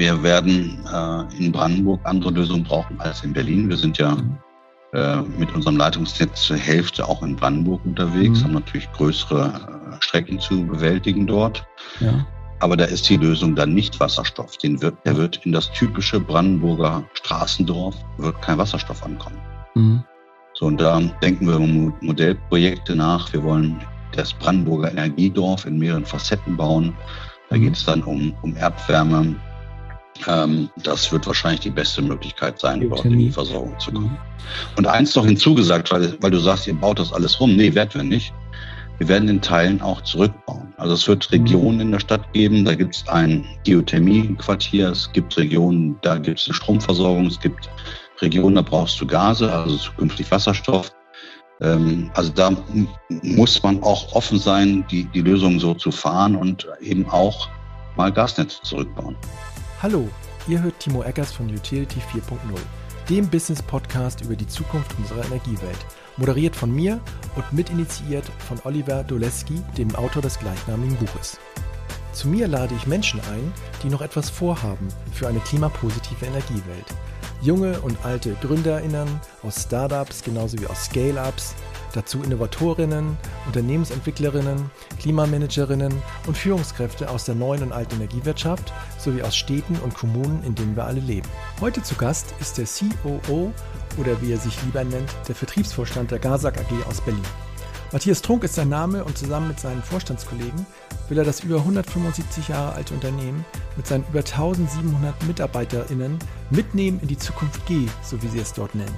wir werden äh, in Brandenburg andere Lösungen brauchen als in Berlin. Wir sind ja äh, mit unserem Leitungsnetz zur Hälfte auch in Brandenburg unterwegs, mhm. haben natürlich größere äh, Strecken zu bewältigen dort. Ja. Aber da ist die Lösung dann nicht Wasserstoff. Den wird, der wird in das typische Brandenburger Straßendorf wird kein Wasserstoff ankommen. Mhm. So, und da denken wir über Modellprojekte nach. Wir wollen das Brandenburger Energiedorf in mehreren Facetten bauen. Da mhm. geht es dann um, um Erdwärme. Ähm, das wird wahrscheinlich die beste Möglichkeit sein, dort in die Versorgung zu kommen. Mhm. Und eins noch hinzugesagt, weil, weil du sagst, ihr baut das alles rum. Nee, werden wir nicht. Wir werden in Teilen auch zurückbauen. Also es wird Regionen mhm. in der Stadt geben, da gibt es ein Geothermiequartier, es gibt Regionen, da gibt es eine Stromversorgung, es gibt Regionen, da brauchst du Gase, also zukünftig Wasserstoff. Ähm, also da muss man auch offen sein, die, die Lösung so zu fahren und eben auch mal Gasnetze zurückbauen. Hallo, ihr hört Timo Eckers von Utility 4.0, dem Business-Podcast über die Zukunft unserer Energiewelt. Moderiert von mir und mitinitiiert von Oliver Doleski, dem Autor des gleichnamigen Buches. Zu mir lade ich Menschen ein, die noch etwas vorhaben für eine klimapositive Energiewelt junge und alte GründerInnen aus Startups genauso wie aus Scale-Ups, dazu Innovatorinnen, Unternehmensentwicklerinnen, Klimamanagerinnen und Führungskräfte aus der neuen und alten Energiewirtschaft sowie aus Städten und Kommunen, in denen wir alle leben. Heute zu Gast ist der COO oder wie er sich lieber nennt, der Vertriebsvorstand der Gasak AG aus Berlin. Matthias Trunk ist sein Name und zusammen mit seinen Vorstandskollegen will er das über 175 Jahre alte Unternehmen mit seinen über 1700 MitarbeiterInnen mitnehmen in die Zukunft G, so wie sie es dort nennen.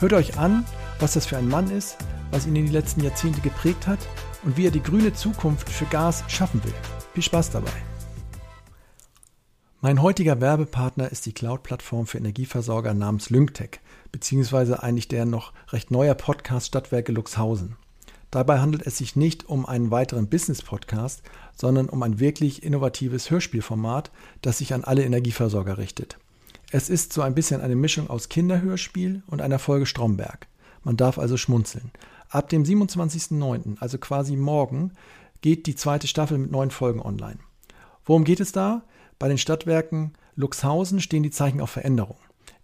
Hört euch an, was das für ein Mann ist, was ihn in die letzten Jahrzehnte geprägt hat und wie er die grüne Zukunft für Gas schaffen will. Viel Spaß dabei! Mein heutiger Werbepartner ist die Cloud-Plattform für Energieversorger namens Lyngtech, beziehungsweise eigentlich der noch recht neuer Podcast Stadtwerke Luxhausen. Dabei handelt es sich nicht um einen weiteren Business-Podcast, sondern um ein wirklich innovatives Hörspielformat, das sich an alle Energieversorger richtet. Es ist so ein bisschen eine Mischung aus Kinderhörspiel und einer Folge Stromberg. Man darf also schmunzeln. Ab dem 27.09., also quasi morgen, geht die zweite Staffel mit neun Folgen online. Worum geht es da? Bei den Stadtwerken Luxhausen stehen die Zeichen auf Veränderung.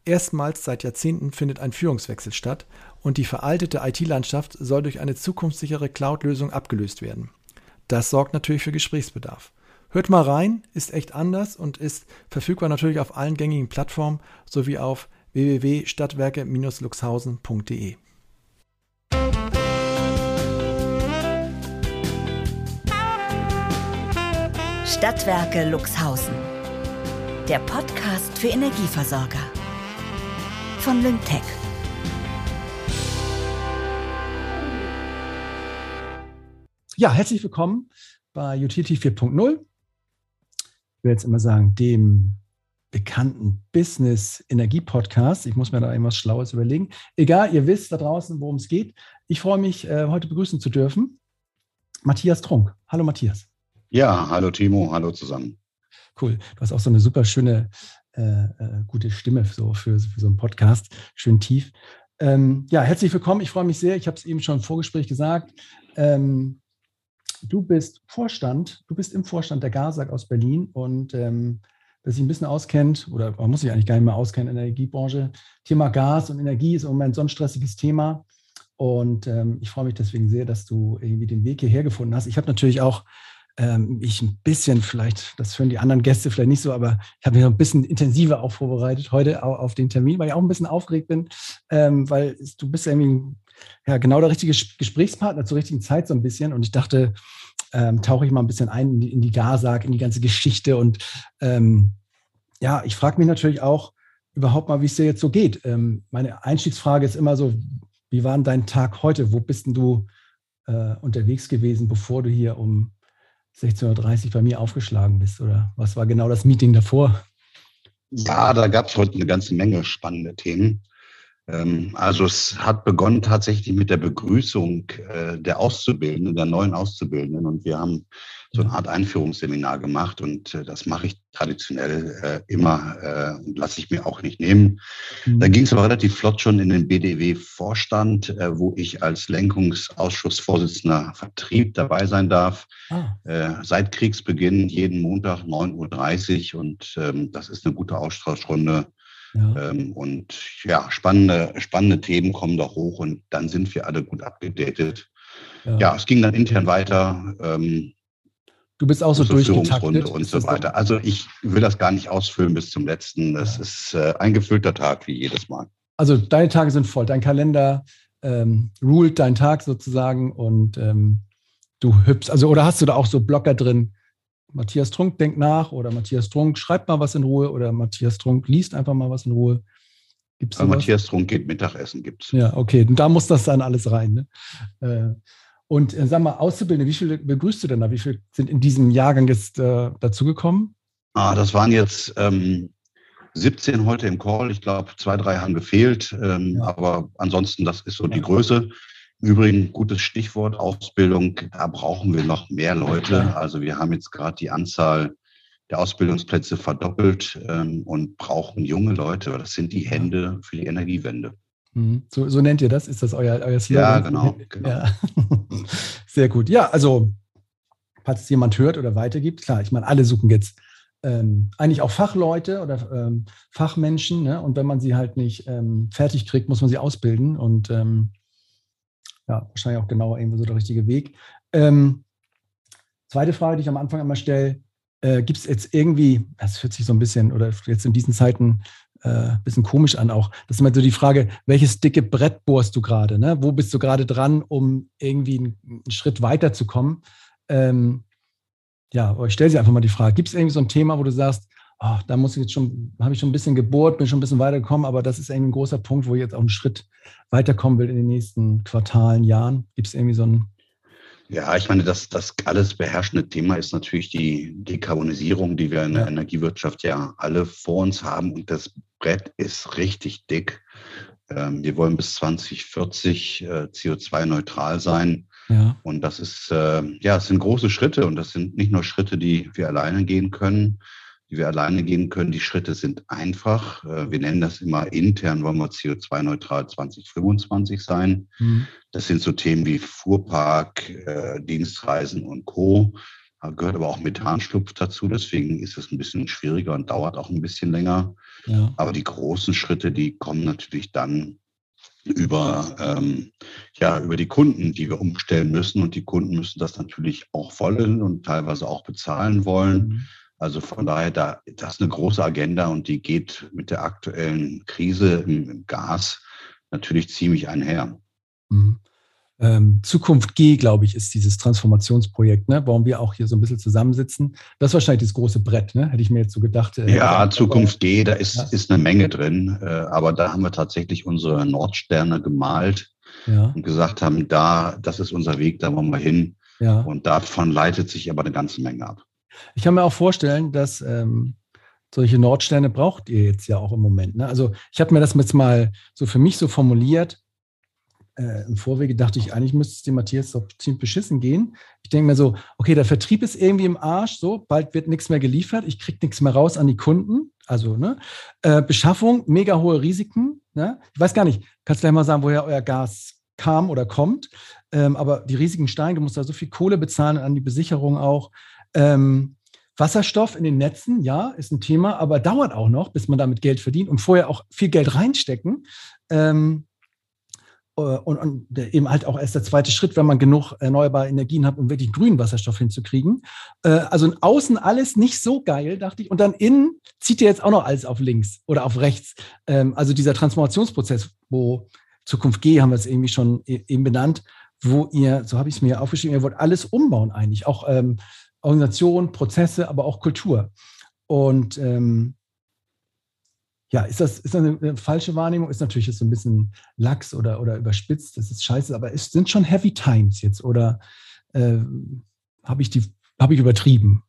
Erstmals seit Jahrzehnten findet ein Führungswechsel statt und die veraltete IT-Landschaft soll durch eine zukunftssichere Cloud-Lösung abgelöst werden. Das sorgt natürlich für Gesprächsbedarf. Hört mal rein, ist echt anders und ist verfügbar natürlich auf allen gängigen Plattformen sowie auf www.stadtwerke-luxhausen.de. Stadtwerke Luxhausen. Der Podcast für Energieversorger von Lyngtech. Ja, herzlich willkommen bei Utility 4.0. Ich will jetzt immer sagen, dem bekannten Business-Energie-Podcast. Ich muss mir da irgendwas Schlaues überlegen. Egal, ihr wisst da draußen, worum es geht. Ich freue mich, äh, heute begrüßen zu dürfen. Matthias Trunk. Hallo, Matthias. Ja, hallo, Timo. Hallo zusammen. Cool. Du hast auch so eine super schöne äh, äh, gute Stimme so für, für, so einen Podcast, schön tief. Ähm, ja, herzlich willkommen. Ich freue mich sehr. Ich habe es eben schon im Vorgespräch gesagt. Ähm, du bist Vorstand, du bist im Vorstand der GASAG aus Berlin und ähm, wer sich ein bisschen auskennt, oder man muss sich eigentlich gar nicht mehr auskennen in der Energiebranche, Thema Gas und Energie ist im Moment so ein stressiges Thema. Und ähm, ich freue mich deswegen sehr, dass du irgendwie den Weg hierher gefunden hast. Ich habe natürlich auch ähm, ich ein bisschen vielleicht, das hören die anderen Gäste vielleicht nicht so, aber ich habe mich noch ein bisschen intensiver auch vorbereitet heute auf den Termin, weil ich auch ein bisschen aufgeregt bin, ähm, weil du bist irgendwie ja, genau der richtige Gesprächspartner zur richtigen Zeit so ein bisschen und ich dachte, ähm, tauche ich mal ein bisschen ein in die, in die Garsag, in die ganze Geschichte und ähm, ja, ich frage mich natürlich auch überhaupt mal, wie es dir jetzt so geht. Ähm, meine Einstiegsfrage ist immer so, wie war denn dein Tag heute? Wo bist denn du äh, unterwegs gewesen, bevor du hier um 16.30 Uhr bei mir aufgeschlagen bist? Oder was war genau das Meeting davor? Ja, da gab es heute eine ganze Menge spannende Themen. Ähm, also es hat begonnen tatsächlich mit der Begrüßung äh, der Auszubildenden, der neuen Auszubildenden. Und wir haben so eine Art Einführungsseminar gemacht und äh, das mache ich traditionell äh, immer und lasse ich mir auch nicht nehmen. Mhm. Da ging es aber relativ flott schon in den BDW-Vorstand, wo ich als Lenkungsausschussvorsitzender Vertrieb dabei sein darf. Ah. Seit Kriegsbeginn jeden Montag 9.30 Uhr und ähm, das ist eine gute Austauschrunde ja. Ähm, und ja, spannende, spannende Themen kommen da hoch und dann sind wir alle gut abgedatet. Ja, ja es ging dann intern weiter. Ähm, du bist auch so durchgetaktet. und so weiter. Also ich will das gar nicht ausfüllen bis zum letzten. Das ja. ist äh, ein gefüllter Tag wie jedes Mal. Also deine Tage sind voll. Dein Kalender ähm, ruled deinen Tag sozusagen und ähm, du hüpfst. Also oder hast du da auch so Blocker drin? Matthias Trunk denkt nach oder Matthias Trunk schreibt mal was in Ruhe oder Matthias Trunk liest einfach mal was in Ruhe. Gibt's also Matthias Trunk geht Mittagessen, gibt es. Ja, okay. Und da muss das dann alles rein. Ne? Äh, und äh, sag mal, Auszubildende, wie viele begrüßt du denn da? Wie viele sind in diesem Jahrgang jetzt äh, dazugekommen? Ah, das waren jetzt ähm, 17 heute im Call. Ich glaube, zwei, drei haben gefehlt. Ähm, ja. Aber ansonsten, das ist so die Größe. Übrigens, gutes Stichwort Ausbildung, da brauchen wir noch mehr Leute. Also wir haben jetzt gerade die Anzahl der Ausbildungsplätze verdoppelt ähm, und brauchen junge Leute. Das sind die Hände für die Energiewende. Mhm. So, so nennt ihr das? Ist das euer, euer Slogan? Ja, genau. genau. Ja. Sehr gut. Ja, also, falls es jemand hört oder weitergibt, klar, ich meine, alle suchen jetzt ähm, eigentlich auch Fachleute oder ähm, Fachmenschen. Ne? Und wenn man sie halt nicht ähm, fertig kriegt, muss man sie ausbilden. Und ähm, ja, wahrscheinlich auch genau irgendwo so der richtige Weg. Ähm, zweite Frage, die ich am Anfang immer stelle, äh, gibt es jetzt irgendwie, das hört sich so ein bisschen, oder jetzt in diesen Zeiten ein äh, bisschen komisch an auch, das ist immer so die Frage, welches dicke Brett bohrst du gerade? Ne? Wo bist du gerade dran, um irgendwie einen, einen Schritt weiterzukommen? Ähm, ja, ich stelle sie einfach mal die Frage, gibt es irgendwie so ein Thema, wo du sagst, oh, da muss ich jetzt schon, habe ich schon ein bisschen gebohrt, bin schon ein bisschen weitergekommen, aber das ist irgendwie ein großer Punkt, wo ich jetzt auch einen Schritt weiterkommen will in den nächsten Quartalen, Jahren. Gibt es irgendwie so ein ja, ich meine, das, das alles beherrschende Thema ist natürlich die Dekarbonisierung, die wir in der. Energiewirtschaft ja alle vor uns haben. Und das Brett ist richtig dick. Ähm, wir wollen bis 2040 äh, CO2-neutral sein. Ja. Und das ist, äh, ja, es sind große Schritte und das sind nicht nur Schritte, die wir alleine gehen können, die wir alleine gehen können. Die Schritte sind einfach. Äh, wir nennen das immer intern, wollen wir CO2-neutral 2025 sein. Mhm. Das sind so Themen wie Fuhrpark, äh, Dienstreisen und Co. Da gehört aber auch Methanschlupf dazu. Deswegen ist es ein bisschen schwieriger und dauert auch ein bisschen länger. Ja. Aber die großen Schritte, die kommen natürlich dann über, ähm, ja, über die Kunden, die wir umstellen müssen. Und die Kunden müssen das natürlich auch wollen und teilweise auch bezahlen wollen. Mhm. Also von daher, da, das ist eine große Agenda und die geht mit der aktuellen Krise im, Gas natürlich ziemlich einher. Mhm. Ähm, Zukunft G, glaube ich, ist dieses Transformationsprojekt, ne? warum wir auch hier so ein bisschen zusammensitzen. Das ist wahrscheinlich das große Brett, ne? hätte ich mir jetzt so gedacht. Äh, ja, Zukunft G, da ist, ja. ist eine Menge drin, äh, aber da haben wir tatsächlich unsere Nordsterne gemalt ja. und gesagt haben, da, das ist unser Weg, da wollen wir hin. Ja. Und davon leitet sich aber eine ganze Menge ab. Ich kann mir auch vorstellen, dass ähm, solche Nordsterne braucht ihr jetzt ja auch im Moment. Ne? Also ich habe mir das jetzt mal so für mich so formuliert. Äh, Im Vorwege dachte ich, eigentlich müsste es dem Matthias doch ziemlich beschissen gehen. Ich denke mir so, okay, der Vertrieb ist irgendwie im Arsch, so, bald wird nichts mehr geliefert, ich kriege nichts mehr raus an die Kunden. Also, ne? Äh, Beschaffung, mega hohe Risiken. Ne? Ich weiß gar nicht, kannst du gleich mal sagen, woher euer Gas kam oder kommt. Ähm, aber die Risiken steigen, du musst da so viel Kohle bezahlen an die Besicherung auch. Ähm, Wasserstoff in den Netzen, ja, ist ein Thema, aber dauert auch noch, bis man damit Geld verdient und vorher auch viel Geld reinstecken. Ähm, äh, und, und, eben halt auch erst der zweite Schritt, wenn man genug erneuerbare Energien hat, um wirklich grünen Wasserstoff hinzukriegen. Äh, also außen alles nicht so geil, dachte ich. Und dann innen zieht ihr jetzt auch noch alles auf links oder auf rechts. Ähm, also dieser Transformationsprozess, wo Zukunft G haben wir es irgendwie schon e-, eben benannt, wo ihr, so habe ich es mir aufgeschrieben, ihr wollt alles umbauen eigentlich. Auch ähm, Organisation, Prozesse, aber auch Kultur. Und ähm, ja, ist das, ist das eine, falsche Wahrnehmung? Ist natürlich jetzt so ein bisschen lax oder, oder überspitzt, das ist scheiße, aber es sind schon Heavy Times jetzt oder äh, habe ich, die, hab ich übertrieben?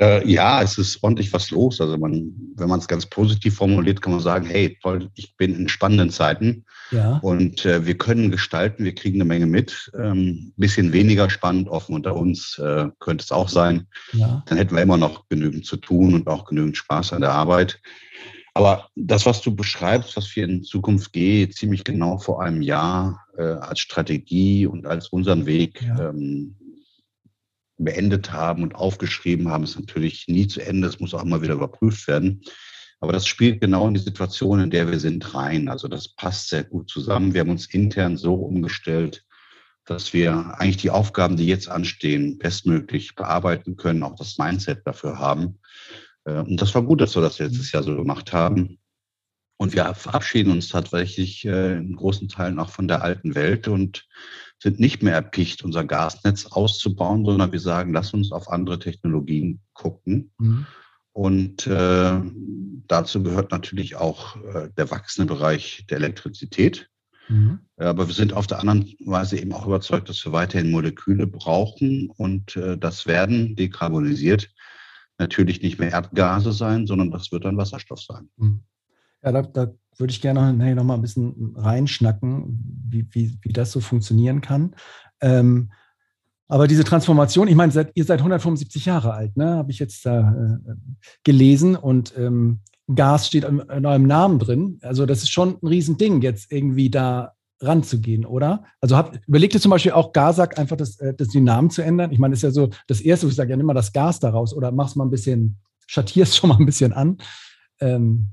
Äh, ja, es ist ordentlich was los. Also man, wenn man es ganz positiv formuliert, kann man sagen, hey, toll, ich bin in spannenden Zeiten ja. und äh, wir können gestalten, wir kriegen eine Menge mit. Ähm, bisschen weniger spannend, offen unter uns äh, könnte es auch sein. Ja. Dann hätten wir immer noch genügend zu tun und auch genügend Spaß an der Arbeit. Aber das, was du beschreibst, was wir in Zukunft geht, ziemlich genau vor einem Jahr äh, als Strategie und als unseren Weg ja. ähm, beendet haben und aufgeschrieben haben, ist natürlich nie zu Ende. Es muss auch immer wieder überprüft werden. Aber das spielt genau in die Situation, in der wir sind, rein. Also das passt sehr gut zusammen. Wir haben uns intern so umgestellt, dass wir eigentlich die Aufgaben, die jetzt anstehen, bestmöglich bearbeiten können, auch das Mindset dafür haben. Äh, und das war gut, dass wir das letztes Jahr so gemacht haben. Und wir verabschieden uns tatsächlich äh, in großen Teilen auch von der alten Welt und sind nicht mehr erpicht, unser Gasnetz auszubauen, sondern wir sagen, lass uns auf andere Technologien gucken. Mhm. Und äh, dazu gehört natürlich auch äh, der wachsende Bereich der Elektrizität. Mhm. Aber wir sind auf der anderen Weise eben auch überzeugt, dass wir weiterhin Moleküle brauchen und äh, das werden dekarbonisiert natürlich nicht mehr Erdgase sein, sondern das wird dann Wasserstoff sein. Mhm. Ja, da, da würde ich gerne noch, noch mal ein bisschen reinschnacken, wie, wie, wie das so funktionieren kann. Ähm, aber diese Transformation, ich meine, seid, ihr seid 175 Jahre alt, ne? habe ich jetzt da äh, gelesen und ähm, Gas steht in, eurem Namen drin. Also das ist schon ein Riesending, jetzt irgendwie da ranzugehen, oder? Also habt, überlegt ihr zum Beispiel auch Gasak einfach das, äh, das den Namen zu ändern? Ich meine, das ist ja so das Erste, ich sage ja immer das Gas daraus oder machst mal ein bisschen, schattierst schon mal ein bisschen an. Ähm,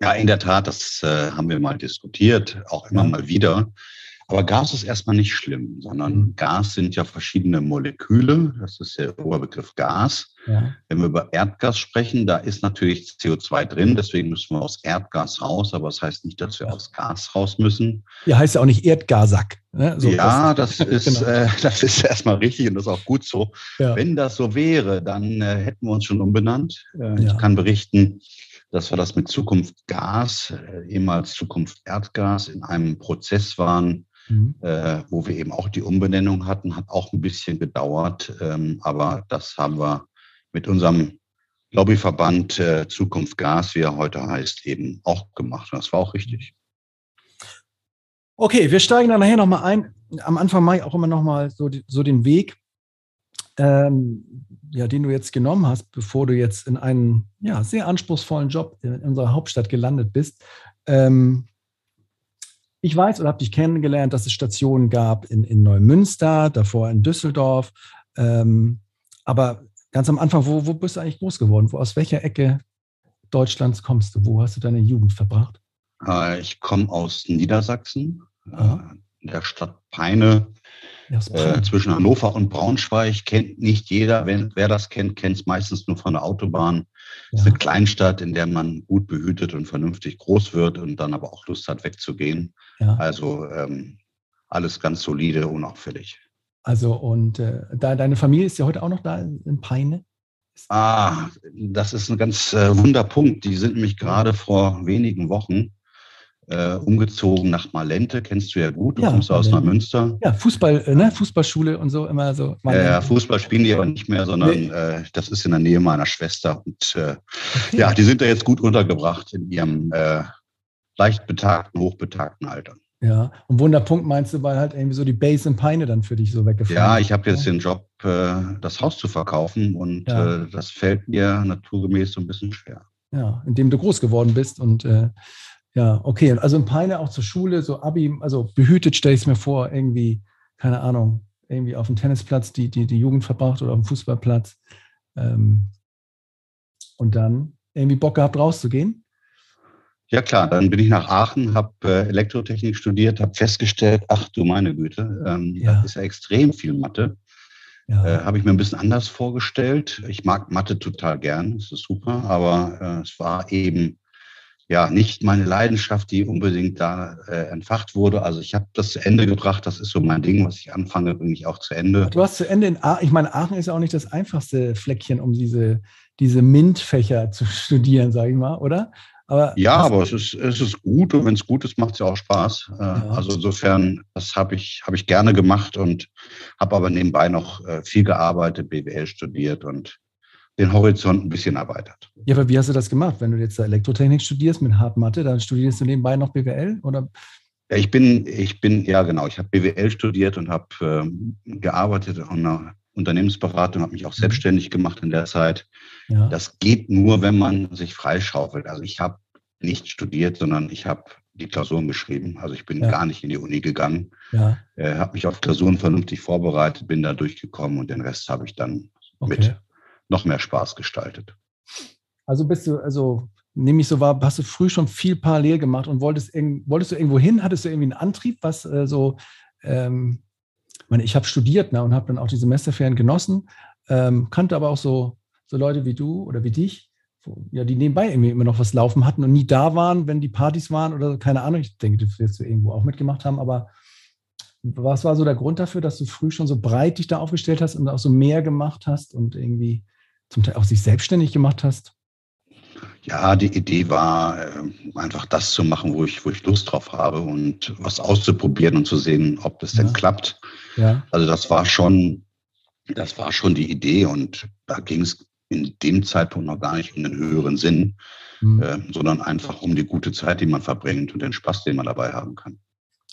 ja, in der Tat, das äh, haben wir mal diskutiert, auch immer mal wieder. Aber Gas ist erstmal nicht schlimm, sondern mhm. Gas sind ja verschiedene Moleküle. Das ist der Oberbegriff Gas. Ja. Wenn wir über Erdgas sprechen, da ist natürlich CO2 drin, deswegen müssen wir aus Erdgas raus, aber das heißt nicht, dass wir aus Gas raus müssen. Ja, heißt ja auch nicht Erdgasack. Ne? So, ja, das, das ist, genau. äh, das ist erstmal richtig und das ist auch gut so. Ja. Wenn das so wäre, dann äh, hätten wir uns schon umbenannt. Äh, ja. Ich kann berichten, dass wir das mit Zukunft Gas, äh, ehemals Zukunft Erdgas, in einem Prozess waren, mhm. äh, wo wir eben auch die Umbenennung hatten, hat auch ein bisschen gedauert. Ähm, aber das haben wir mit unserem Lobbyverband äh, Zukunft Gas, wie er heute heißt, eben auch gemacht. Und das war auch richtig. Okay, wir steigen dann nachher nochmal ein. Am Anfang mache ich auch immer nochmal so, so den Weg, ähm, ja, den du jetzt genommen hast, bevor du jetzt in einen ja, sehr anspruchsvollen Job in unserer Hauptstadt gelandet bist. Ähm, ich weiß oder habe dich kennengelernt, dass es Stationen gab in, in Neumünster, davor in Düsseldorf. Ähm, aber ganz am Anfang, wo, wo bist du eigentlich groß geworden? Wo, aus welcher Ecke Deutschlands kommst du? Wo hast du deine Jugend verbracht? Äh, ich komme aus Niedersachsen, Aha. Äh, in der Stadt Peine. Äh, zwischen Hannover und Braunschweig kennt nicht jeder. Wenn, wer das kennt, kennt es meistens nur von der Autobahn. Es ist eine Kleinstadt, in der man gut behütet und vernünftig groß wird und dann aber auch Lust hat, wegzugehen. Ja. Also ähm, alles ganz solide, unauffällig. Also und äh, da, deine Familie ist ja heute auch noch da in Peine? Ah, das ist ein ganz äh, Wunderpunkt. Die sind nämlich gerade vor wenigen Wochen äh, umgezogen nach Malente, kennst du ja gut, du ja, kommst aus Neumünster. Ja, Fußball, äh, ne? Fußballschule und so immer so. Ja, Fußball spielen die aber nicht mehr, sondern nee. äh, das ist in der Nähe meiner Schwester. Und äh, okay. ja, die sind da jetzt gut untergebracht in ihrem äh, leicht betagten, hochbetagten Alter. Ja, und Wunderpunkt meinst du, weil halt irgendwie so die Base in Peine dann für dich so weggefallen Ja, ich habe jetzt den Job, äh, das Haus zu verkaufen und ja. das fällt mir naturgemäß so ein bisschen schwer. Ja, indem du groß geworden bist und äh, ja, okay. Also in Peine auch zur Schule, so Abi, also behütet stelle ich es mir vor, irgendwie, keine Ahnung, irgendwie auf dem Tennisplatz die, die, die Jugend verbracht oder auf dem Fußballplatz. Ähm, und dann irgendwie Bock gehabt, rauszugehen? Ja klar, dann bin ich nach Aachen, habe äh, Elektrotechnik studiert, habe festgestellt, ach du meine Güte, ähm, ja. das ist ja extrem viel Mathe. Ja. Äh, habe ich mir ein bisschen anders vorgestellt. Ich mag Mathe total gern, das ist super, aber äh, es war eben ja nicht meine Leidenschaft, die unbedingt da äh, entfacht wurde. Also ich habe das zu Ende gebracht. Das ist so mein Ding, was ich anfange, bringe ich auch zu Ende. Du hast zu Ende in Aachen. Ich meine, Aachen ist ja auch nicht das einfachste Fleckchen, um diese, diese MINT-Fächer zu studieren, sage ich mal, oder? Aber ja, aber es ist, es ist gut und wenn es gut ist, macht es ja auch Spaß. Äh, ja. Also insofern, das habe ich, hab ich gerne gemacht und habe aber nebenbei noch äh, viel gearbeitet, BWL studiert und den Horizont ein bisschen erweitert. Ja, aber wie hast du das gemacht? Wenn du jetzt Elektrotechnik studierst mit Hartmatte, dann studierst du nebenbei noch BWL oder? Ja, ich bin, ich bin, ja genau, ich habe BWL studiert und habe ähm, gearbeitet an einer Unternehmensberatung, habe mich auch mhm. selbstständig gemacht in der Zeit. Ja. Das geht nur, wenn man sich freischaufelt. Also ich habe nicht studiert, sondern ich habe die Klausuren geschrieben. Also ich bin ja. gar nicht in die Uni gegangen. Ja. Äh, habe mich auf Klausuren vernünftig vorbereitet, bin da durchgekommen und den Rest habe ich dann okay. mit noch mehr Spaß gestaltet. Also bist du, also nehme ich so wahr, hast du früh schon viel parallel gemacht und wolltest, wolltest du irgendwo hin? Hattest du irgendwie einen Antrieb, was äh, so, ähm, ich meine, ich habe studiert ne, und habe dann auch die Semesterferien genossen, ähm, kannte aber auch so, so Leute wie du oder wie dich, ja, die nebenbei irgendwie immer noch was laufen hatten und nie da waren, wenn die Partys waren oder keine Ahnung. Ich denke, das wirst du irgendwo auch mitgemacht haben, aber was war so der Grund dafür, dass du früh schon so breit dich da aufgestellt hast und auch so mehr gemacht hast und irgendwie zum Teil auch sich selbstständig gemacht hast? Ja, die Idee war äh, einfach das zu machen, wo ich, wo ich Lust drauf habe und was auszuprobieren und zu sehen, ob das ja. denn klappt. Ja. Also das war schon, das war schon die Idee und da ging es in dem Zeitpunkt noch gar nicht um den höheren Sinn, mhm. äh, sondern einfach um die gute Zeit, die man verbringt und den Spaß, den man dabei haben kann.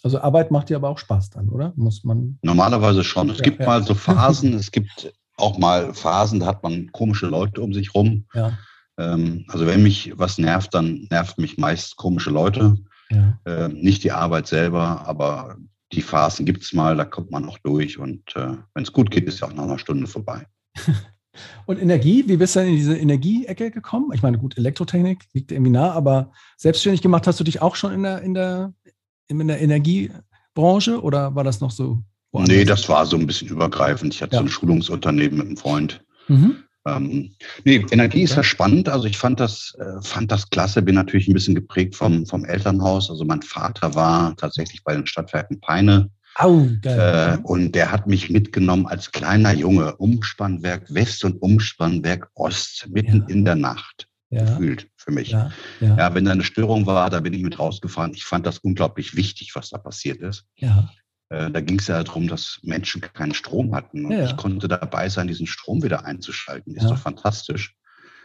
Also Arbeit macht dir aber auch Spaß dann, oder? Muss man? Normalerweise schon. Es ja, gibt mal so Phasen, es gibt auch mal Phasen, da hat man komische Leute um sich rum. Ja. Ähm, also wenn mich was nervt, dann nervt mich meist komische Leute. Ja. Ähm, nicht die Arbeit selber, aber die Phasen gibt es mal, da kommt man auch durch. Und äh, wenn es gut geht, ist ja auch nach einer Stunde vorbei. Und Energie, wie bist du denn in diese Energieecke gekommen? Ich meine, gut, Elektrotechnik liegt irgendwie nah, aber selbstständig gemacht hast du dich auch schon in der, in der, in der Energiebranche oder war das noch so? Nee, das war so ein bisschen übergreifend. Ich hatte ja. so ein Schulungsunternehmen mit einem Freund. Mhm. Ähm, nee, Energie ist ja spannend. Also ich fand das, äh, fand das klasse. Bin natürlich ein bisschen geprägt vom, vom Elternhaus. Also mein Vater war tatsächlich bei den Stadtwerken Peine. Au, geil. Äh, und der hat mich mitgenommen als kleiner Junge. Umspannwerk West und Umspannwerk Ost, mitten ja. in der Nacht. Ja. Gefühlt für mich. Ja. ja, wenn da eine Störung war, da bin ich mit rausgefahren. Ich fand das unglaublich wichtig, was da passiert ist. Ja. Äh, da ging es ja darum, dass Menschen keinen Strom hatten. Und ja, ja. ich konnte dabei sein, diesen Strom wieder einzuschalten. Ist doch fantastisch.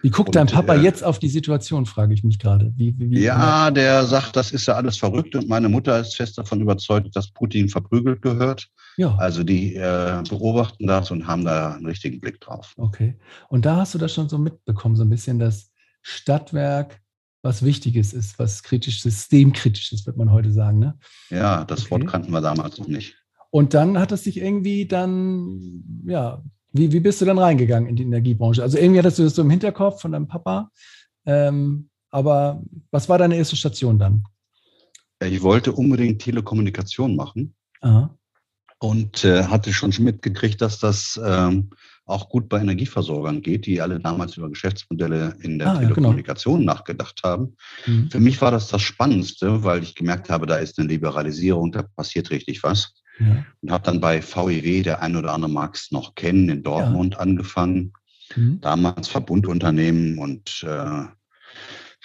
Wie guckt und, dein Papa äh, jetzt auf die Situation, frage ich mich gerade. Wie, wie, ja, der sagt, das ist ja alles verrückt und meine Mutter ist fest davon überzeugt, dass Putin verprügelt gehört. Ja. Also die äh, beobachten das und haben da einen richtigen Blick drauf. Okay. Und da hast du das schon so mitbekommen, so ein bisschen das Stadtwerk was Wichtiges ist, was kritisch, systemkritisch ist, wird man heute sagen. Ne? Ja, das okay. Wort kannten wir damals noch nicht. Und dann hat es sich irgendwie dann, ja, wie, wie bist du dann reingegangen in die Energiebranche? Also irgendwie hattest du das so im Hinterkopf von deinem Papa. Ähm, aber was war deine erste Station dann? Ich wollte unbedingt Telekommunikation machen. Aha. Und äh, hatte schon mitgekriegt, dass das ähm, auch gut bei Energieversorgern geht, die alle damals über Geschäftsmodelle in der ah, Telekommunikation ja, genau. nachgedacht haben. Mhm. Für mich war das das Spannendste, weil ich gemerkt habe, da ist eine Liberalisierung, da passiert richtig was. Ja. Und habe dann bei VEW, der ein oder andere mag es noch kennen, in Dortmund ja. angefangen, mhm. damals Verbundunternehmen und äh,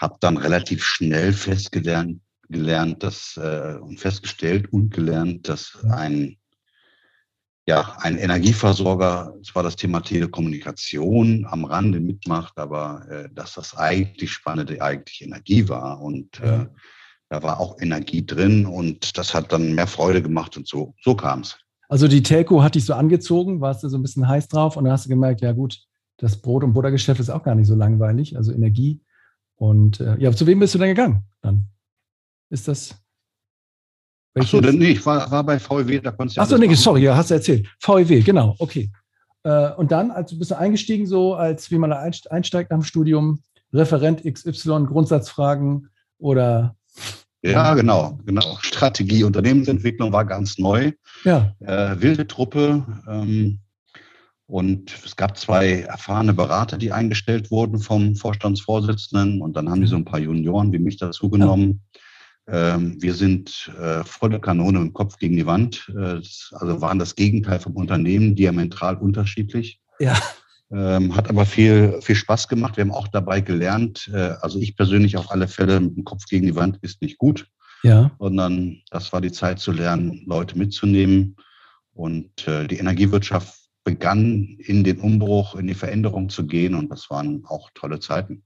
habe dann relativ schnell festgelernt, gelernt, dass, äh, und festgestellt und gelernt, dass ein ja, ein Energieversorger, zwar das Thema Telekommunikation am Rande mitmacht, aber äh, dass das eigentlich Spannende eigentlich Energie war. Und äh, da war auch Energie drin und das hat dann mehr Freude gemacht und so, so kam es. Also die Telco hat dich so angezogen, warst du so ein bisschen heiß drauf und dann hast du gemerkt, ja gut, das Brot- und Buttergeschäft ist auch gar nicht so langweilig, also Energie. Und äh, ja, zu wem bist du denn gegangen dann? Ist das Achso, nee, ich war, war bei VW, da konntest du Achso, nee, sorry, ja, hast du erzählt. VW, genau, okay. Äh, und dann, also bist du eingestiegen, so als wie man da einsteigt am Studium, Referent XY, Grundsatzfragen oder ja, genau, genau. Strategie, Unternehmensentwicklung war ganz neu. Ja. Äh, wilde Truppe. Ähm, und es gab zwei erfahrene Berater, die eingestellt wurden vom Vorstandsvorsitzenden. Und dann haben die so ein paar Junioren wie mich dazu genommen. Ähm, wir sind äh, volle Kanone im Kopf gegen die Wand. Äh, also waren das Gegenteil vom Unternehmen, diametral unterschiedlich. Ja. Ähm, hat aber viel, viel Spaß gemacht. Wir haben auch dabei gelernt, äh, also ich persönlich auf alle Fälle, mit dem Kopf gegen die Wand ist nicht gut. Ja. Sondern das war die Zeit zu lernen, Leute mitzunehmen. Und die Energiewirtschaft begann in den Umbruch, in die Veränderung zu gehen und das waren auch tolle Zeiten.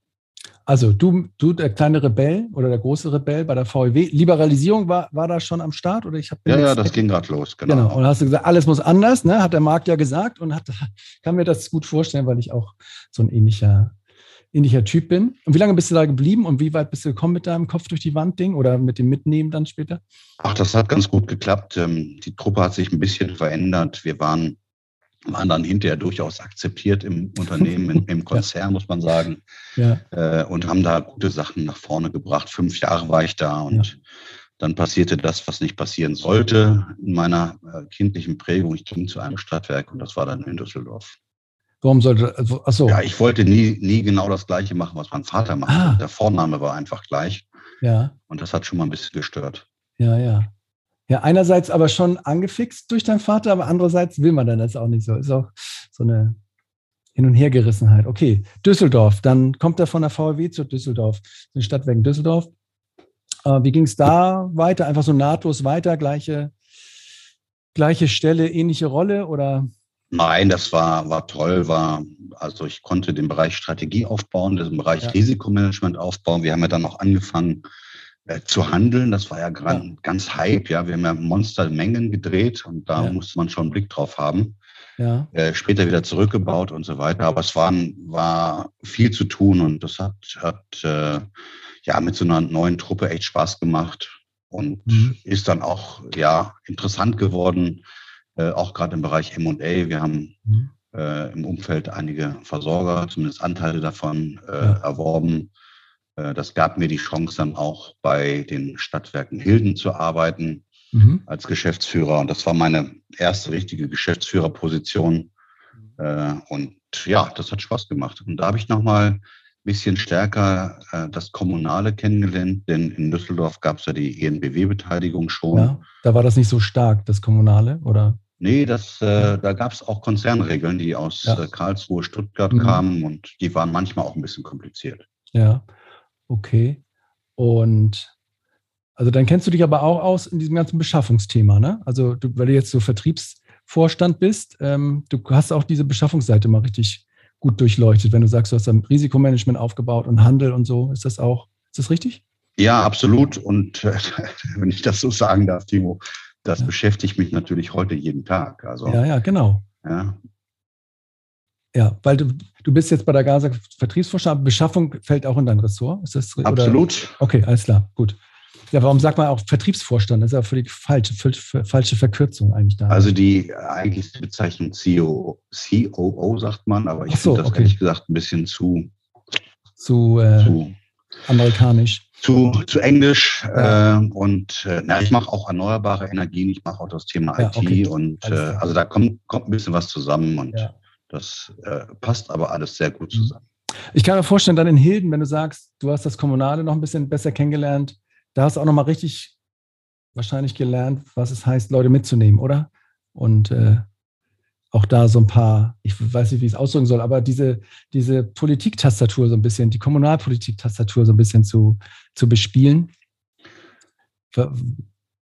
Also du, du der kleine Rebell oder der große Rebell bei der VEW. Liberalisierung war, war da schon am Start oder ich habe ja ja das ging gerade los genau. genau. Und hast du gesagt, alles muss anders, ne? Hat der Markt ja gesagt und hat, kann mir das gut vorstellen, weil ich auch so ein ähnlicher ähnlicher Typ bin. Und wie lange bist du da geblieben und wie weit bist du gekommen mit deinem Kopf durch die Wand Ding oder mit dem Mitnehmen dann später? Ach, das hat ganz gut geklappt. Ähm, die Truppe hat sich ein bisschen verändert. Wir waren, waren dann hinterher durchaus akzeptiert im Unternehmen, im, Konzern, ja. muss man sagen. Ja. Äh, und haben da gute Sachen nach vorne gebracht. Fünf Jahre war ich da und ja. dann passierte das, was nicht passieren sollte in meiner äh, kindlichen Prägung. Ich ging zu einem Stadtwerk und das war dann in Düsseldorf. Warum sollte, also, achso. Ja, ich wollte nie, nie genau das Gleiche machen, was mein Vater machte. Ah. Der Vorname war einfach gleich. Ja. Und das hat schon mal ein bisschen gestört. Ja, ja. Ja, einerseits aber schon angefixt durch deinen Vater, aber andererseits will man dann das auch nicht so. Ist auch so eine Hin- und Hergerissenheit. Okay, Düsseldorf. Dann kommt er von der VW zu Düsseldorf, den Stadtwerken Düsseldorf. Äh, wie ging es da weiter? Einfach so nahtlos weiter, gleiche, gleiche Stelle, ähnliche Rolle oder? Nein, das war, war toll, war, also ich konnte den Bereich Strategie aufbauen, den Bereich ja. Risikomanagement aufbauen. Wir haben ja dann auch angefangen äh, zu handeln. Das war ja, grad, ja. ganz Hype, ja. Wir haben ja Monstermengen gedreht und da ja. musste man schon einen Blick drauf haben. Ja. Äh, später wieder zurückgebaut und so weiter. Aber es war, war viel zu tun und das hat, hat äh, ja mit so einer neuen Truppe echt Spaß gemacht und mhm. ist dann auch ja interessant geworden äh, auch gerade im Bereich M&A. Wir haben mhm. äh, im Umfeld einige Versorger, zumindest Anteile davon, äh, ja. erworben. Äh, das gab mir die Chance, dann auch bei den Stadtwerken Hilden zu arbeiten mhm. als Geschäftsführer. Und das war meine erste richtige Geschäftsführerposition. Äh, und ja, das hat Spaß gemacht. Und da habe ich nochmal bisschen stärker äh, das Kommunale kennengelernt, denn in Düsseldorf gab es ja die ENBW-Beteiligung schon. Ja, da war das nicht so stark, das Kommunale, oder? Nee, das, äh, da gab es auch Konzernregeln, die aus ja. Karlsruhe, Stuttgart mhm. kamen und die waren manchmal auch ein bisschen kompliziert. Ja, okay. Und also dann kennst du dich aber auch aus in diesem ganzen Beschaffungsthema, ne? Also du, weil du jetzt so Vertriebsvorstand bist, ähm, du hast auch diese Beschaffungsseite mal richtig gut durchleuchtet, wenn du sagst, du hast dann Risikomanagement aufgebaut und Handel und so. Ist das auch, ist das richtig? Ja, absolut. Und äh, wenn ich das so sagen darf, Timo, das ja. beschäftigt mich natürlich heute jeden Tag. Also, ja, ja, genau. Ja. Ja, weil du, du bist jetzt bei der Gaza Vertriebsvorstand, Beschaffung fällt auch in dein Ressort. Ist das, Absolut. Oder? Okay, alles klar, gut. Ja, warum sagt man auch Vertriebsvorstand? Das ist ja völlig falsch, falsche Verkürzung eigentlich da. Also die eigentliche Bezeichnung CEO, COO sagt man, aber ich so, finde das okay. ehrlich gesagt ein bisschen zu, zu, äh, zu amerikanisch zu, zu Englisch ja. äh, und äh, na, ich mache auch erneuerbare Energien, ich mache auch das Thema ja, IT okay. und äh, also da kommt, kommt ein bisschen was zusammen und ja. Das äh, passt aber alles sehr gut mhm. zusammen. Ich kann mir vorstellen, dann in Hilden, wenn du sagst, du hast das Kommunale noch ein bisschen besser kennengelernt, da hast du auch noch mal richtig wahrscheinlich gelernt, was es heißt, Leute mitzunehmen, oder? Und äh, auch da so ein paar, ich weiß nicht, wie ich es ausdrücken soll, aber diese, diese Politiktastatur so ein bisschen, die Kommunalpolitiktastatur so ein bisschen zu, zu bespielen.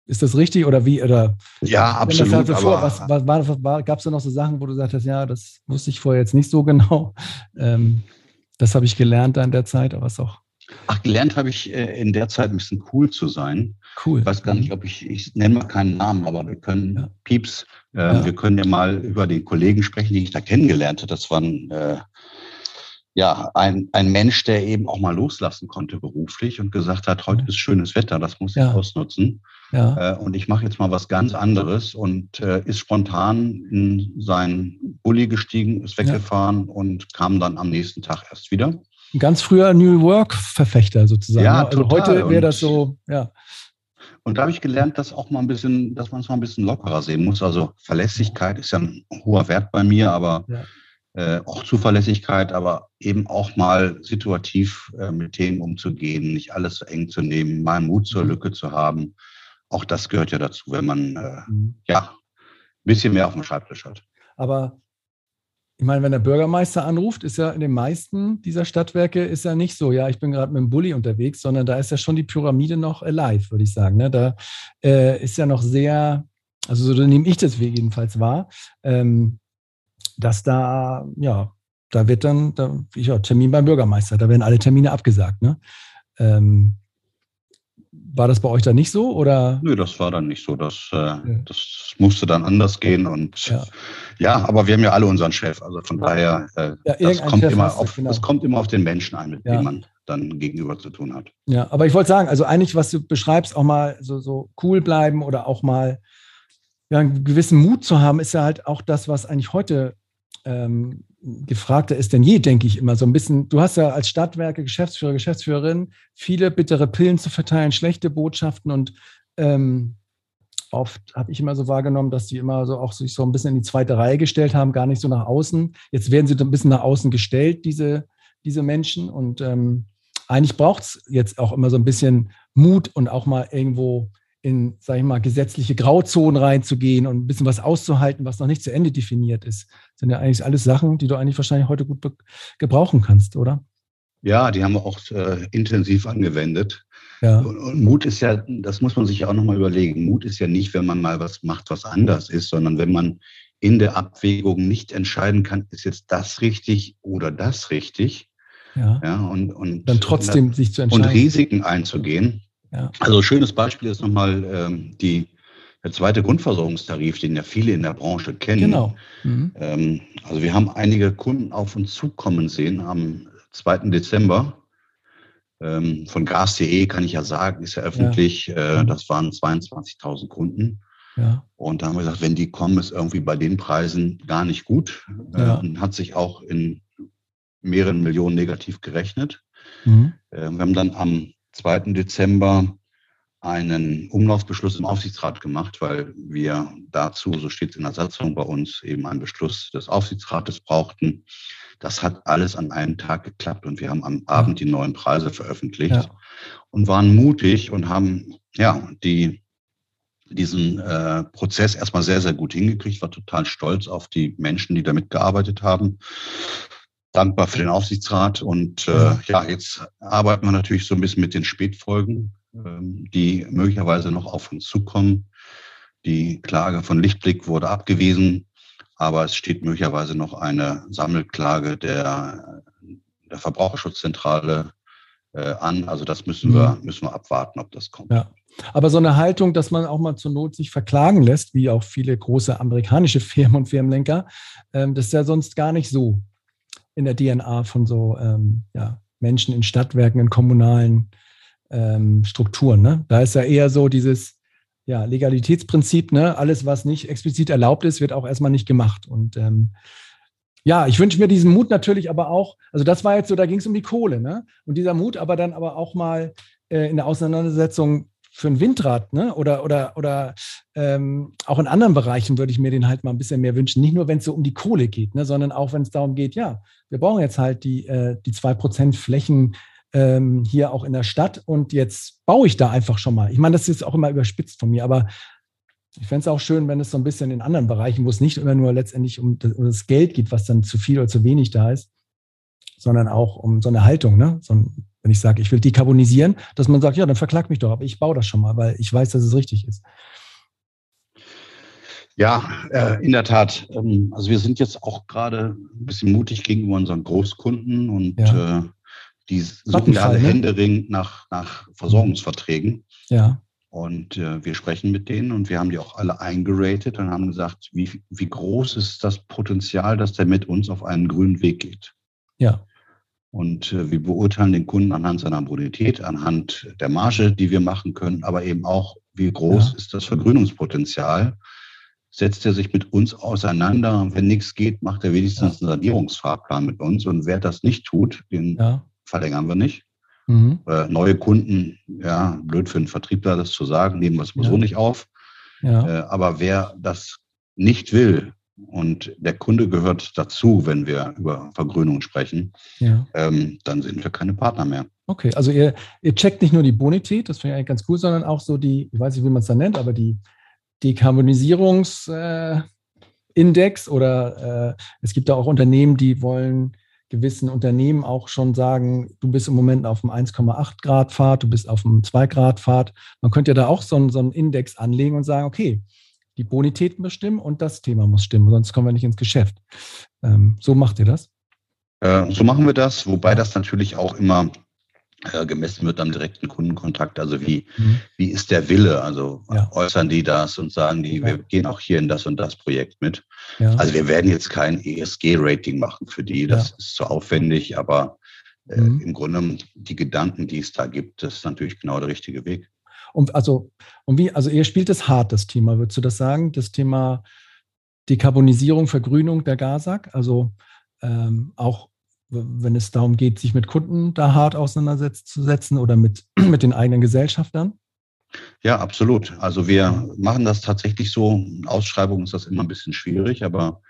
Ist das richtig oder wie? Oder ja, absolut. Vor, was, was, war, war, Gab es da noch so Sachen, wo du sagtest, ja, das wusste ich vorher jetzt nicht so genau. Ähm, das habe ich gelernt da in der Zeit, aber es auch. Ach, gelernt habe ich äh, in der Zeit ein bisschen cool zu sein. Cool. Ich weiß gar nicht, ob ich, ich nenne mal keinen Namen, aber wir können, ja. Pieps, äh, ja. wir können ja mal über den Kollegen sprechen, den ich da kennengelernt habe. Das war ein, äh, ja, ein, ein Mensch, der eben auch mal loslassen konnte beruflich und gesagt hat, heute ist schönes Wetter, das muss ich ja. ausnutzen. Ja. Äh, und ich mache jetzt mal was ganz anderes und äh, ist spontan in seinen Bulli gestiegen, ist weggefahren ja. und kam dann am nächsten Tag erst wieder. Ein ganz früher New Work-Verfechter sozusagen. Ja, ne? also total. heute wäre das so, ja. Und da habe ich gelernt, dass auch mal ein bisschen, dass man es mal ein bisschen lockerer sehen muss. Also Verlässlichkeit ist ja ein hoher Wert bei mir, aber ja. äh, auch Zuverlässigkeit, aber eben auch mal situativ äh, mit Themen umzugehen, nicht alles so eng zu nehmen, mal Mut zur mhm. Lücke zu haben. Auch das gehört ja dazu, wenn man äh, mhm. ja ein bisschen mehr auf dem Schreibtisch hat. Aber ich meine, wenn der Bürgermeister anruft, ist ja in den meisten dieser Stadtwerke ist ja nicht so, ja, ich bin gerade mit dem Bulli unterwegs, sondern da ist ja schon die Pyramide noch alive, würde ich sagen. Ne? Da äh, ist ja noch sehr, also so nehme ich das jedenfalls wahr. Ähm, dass da, ja, da wird dann, da, ja, Termin beim Bürgermeister, da werden alle Termine abgesagt. Ne? Ähm, war das bei euch dann nicht so? Oder? Nö, das war dann nicht so. Das, äh, ja. das musste dann anders gehen. Und ja. ja. aber wir haben ja alle unseren Chef. Also von daher, äh, ja, das, kommt immer auf, genau. das kommt immer auf den Menschen an, mit dem man dann gegenüber zu tun hat. Ja, aber ich wollte sagen, also eigentlich, was du beschreibst, auch mal so, so cool bleiben oder auch mal ja, einen gewissen Mut zu haben, ist ja halt auch das, was eigentlich heute ähm, gefragter ist denn je, denke ich immer. So ein bisschen, du hast ja als Stadtwerke, Geschäftsführer, Geschäftsführerin viele bittere Pillen zu verteilen, schlechte Botschaften und ähm, oft habe ich immer so wahrgenommen, dass die immer so auch sich so ein bisschen in die zweite Reihe gestellt haben, gar nicht so nach außen. Jetzt werden sie ein bisschen nach außen gestellt, diese, diese Menschen. Und ähm, eigentlich braucht es jetzt auch immer so ein bisschen Mut und auch mal irgendwo in, sage ich mal, gesetzliche Grauzonen reinzugehen und ein bisschen was auszuhalten, was noch nicht zu Ende definiert ist. Das sind ja eigentlich alles Sachen, die du eigentlich wahrscheinlich heute gut gebrauchen kannst, oder? Ja, die haben wir auch äh, intensiv angewendet. Ja. Und, und, Mut ist ja, das muss man sich ja auch nochmal überlegen. Mut ist ja nicht, wenn man mal was macht, was anders ist, sondern wenn man in der Abwägung nicht entscheiden kann, ist jetzt das richtig oder das richtig. Ja. ja und, und dann trotzdem sich zu entscheiden. Und Risiken einzugehen. Ja. Also schönes Beispiel ist nochmal ähm, die, der zweite Grundversorgungstarif, den ja viele in der Branche kennen. Genau. Mhm. Ähm, also wir haben einige Kunden auf uns zukommen sehen am 2. Dezember. Ähm, von gas.de kann ich ja sagen, ist ja öffentlich, ja. Äh, das waren 22.000 Kunden. Ja. Und da haben wir gesagt, wenn die kommen, ist irgendwie bei den Preisen gar nicht gut. Äh, ja. und hat sich auch in mehreren Millionen negativ gerechnet. Mhm. Äh, wir haben dann am 2. Dezember einen Umlaufsbeschluss im Aufsichtsrat gemacht, weil wir dazu, so steht es in der Satzung bei uns, eben einen Beschluss des Aufsichtsrates brauchten. Das hat alles an einem Tag geklappt und wir haben am Abend die neuen Preise veröffentlicht ja. und waren mutig und haben ja die diesen äh, Prozess erstmal sehr, sehr gut hingekriegt, war total stolz auf die Menschen, die damit gearbeitet haben dankbar für den Aufsichtsrat. Und äh, ja, jetzt arbeiten wir natürlich so ein bisschen mit den Spätfolgen, ähm, die möglicherweise noch auf uns zukommen. Die Klage von Lichtblick wurde abgewiesen, aber es steht möglicherweise noch eine Sammelklage der, der Verbraucherschutzzentrale äh, an. Also das müssen wir, mhm. müssen wir abwarten, ob das kommt. Ja. Aber so eine Haltung, dass man auch mal zur Not sich verklagen lässt, wie auch viele große amerikanische Firmen und Firmenlenker, ähm, das ist ja sonst gar nicht so in der DNA von so ähm, ja, Menschen in Stadtwerken, in kommunalen ähm, Strukturen. Ne? Da ist ja eher so dieses ja, Legalitätsprinzip, ne? alles, was nicht explizit erlaubt ist, wird auch erstmal nicht gemacht. Und ähm, ja, ich wünsche mir diesen Mut natürlich aber auch, also das war jetzt so, da ging es um die Kohle, ne? Und dieser Mut aber dann aber auch mal äh, in der Auseinandersetzung für ein Windrad, ne? Oder, oder, oder ähm, auch in anderen Bereichen würde ich mir den halt mal ein bisschen mehr wünschen. Nicht nur, wenn es so um die Kohle geht, ne? sondern auch, wenn es darum geht, ja, wir brauchen jetzt halt die, äh, die 2% Flächen ähm, hier auch in der Stadt und jetzt baue ich da einfach schon mal. Ich meine, das ist auch immer überspitzt von mir, aber ich fände es auch schön, wenn es so ein bisschen in anderen Bereichen, wo es nicht immer nur letztendlich um das, um das Geld geht, was dann zu viel oder zu wenig da ist, sondern auch um so eine Haltung, ne? So ein, wenn ich sage, ich will dekarbonisieren, dass man sagt, ja, dann verklag mich doch, aber ich baue das schon mal, weil ich weiß, dass es richtig ist. Ja, äh, in der Tat. Ähm, also wir sind jetzt auch gerade ein bisschen mutig gegenüber unseren Großkunden und ja. äh, die suchen alle ne? händeringend nach, nach Versorgungsverträgen. Ja. Und äh, wir sprechen mit denen und wir haben die auch alle eingeratet und haben gesagt, wie, wie groß ist das Potenzial, dass der mit uns auf einen grünen Weg geht. Ja. Und äh, wir beurteilen den Kunden anhand seiner Bonität, anhand der Marge, die wir machen können, aber eben auch, wie groß ja. ist das Vergrünungspotenzial. Setzt er sich mit uns auseinander wenn nichts geht, macht er wenigstens ja. einen Sanierungsfahrplan mit uns. Und wer das nicht tut, den ja. verlängern wir nicht. Mhm. Äh, neue Kunden, ja, blöd für einen Vertriebler das zu sagen, nehmen wir es so nicht auf. Äh, aber wer das nicht will, und der Kunde gehört dazu, wenn wir über Vergrünung sprechen, ja. ähm, dann sind wir keine Partner mehr. Okay, also ihr, ihr checkt nicht nur die Bonität, das finde ich eigentlich ganz cool, sondern auch so die, ich weiß nicht, wie man es dann nennt, aber die Dekarbonisierungsindex äh, oder äh, es gibt da auch Unternehmen, die wollen gewissen Unternehmen auch schon sagen, du bist im Moment auf dem 1,8 Grad Fahrt, du bist auf dem 2 Grad Fahrt. Man könnte ja da auch so, so einen Index anlegen und sagen, okay, die Bonitäten bestimmen und das Thema muss stimmen, sonst kommen wir nicht ins Geschäft. Ähm, so macht ihr das? Äh, so machen wir das, wobei das natürlich auch immer äh, gemessen wird am direkten Kundenkontakt. Also wie, mhm. wie ist der Wille? Also ja. äußern die das und sagen die, ja. wir gehen auch hier in das und das Projekt mit. Ja. Also wir werden jetzt kein ESG-Rating machen für die, das ist zu aufwendig, aber äh, mhm. im Grunde die Gedanken, die es da gibt, das ist natürlich genau der richtige Weg. Und also, und wie, also ihr spielt es hart, das Thema, würdest du das sagen? Das Thema Dekarbonisierung, Vergrünung der GASAG, also ähm, auch wenn es darum geht, sich mit Kunden da hart auseinanderzusetzen oder mit, mit den eigenen Gesellschaftern? Ja, absolut. Also wir machen das tatsächlich so. Ausschreibungen ist das immer ein bisschen schwierig, aber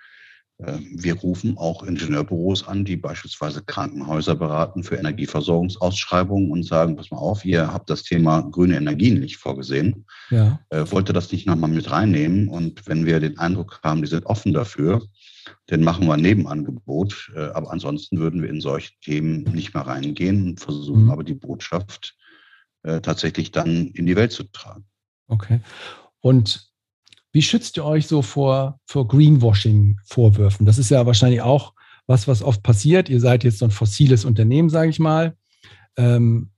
wir rufen auch Ingenieurbüros an, die beispielsweise Krankenhäuser beraten für Energieversorgungsausschreibungen und sagen, pass mal auf, ihr habt das Thema grüne Energien nicht vorgesehen. Ja. Äh, wollt ihr das nicht nochmal mit reinnehmen? Und wenn wir den Eindruck haben, die sind offen dafür, dann machen wir ein Nebenangebot. Äh, aber ansonsten würden wir in solche Themen nicht mehr reingehen und versuchen mhm. aber die Botschaft äh, tatsächlich dann in die Welt zu tragen. Okay. Und wie schützt ihr euch so vor, vor Greenwashing-Vorwürfen? Das ist ja wahrscheinlich auch was, was oft passiert. Ihr seid jetzt so ein fossiles Unternehmen, sage ich mal. Ähm,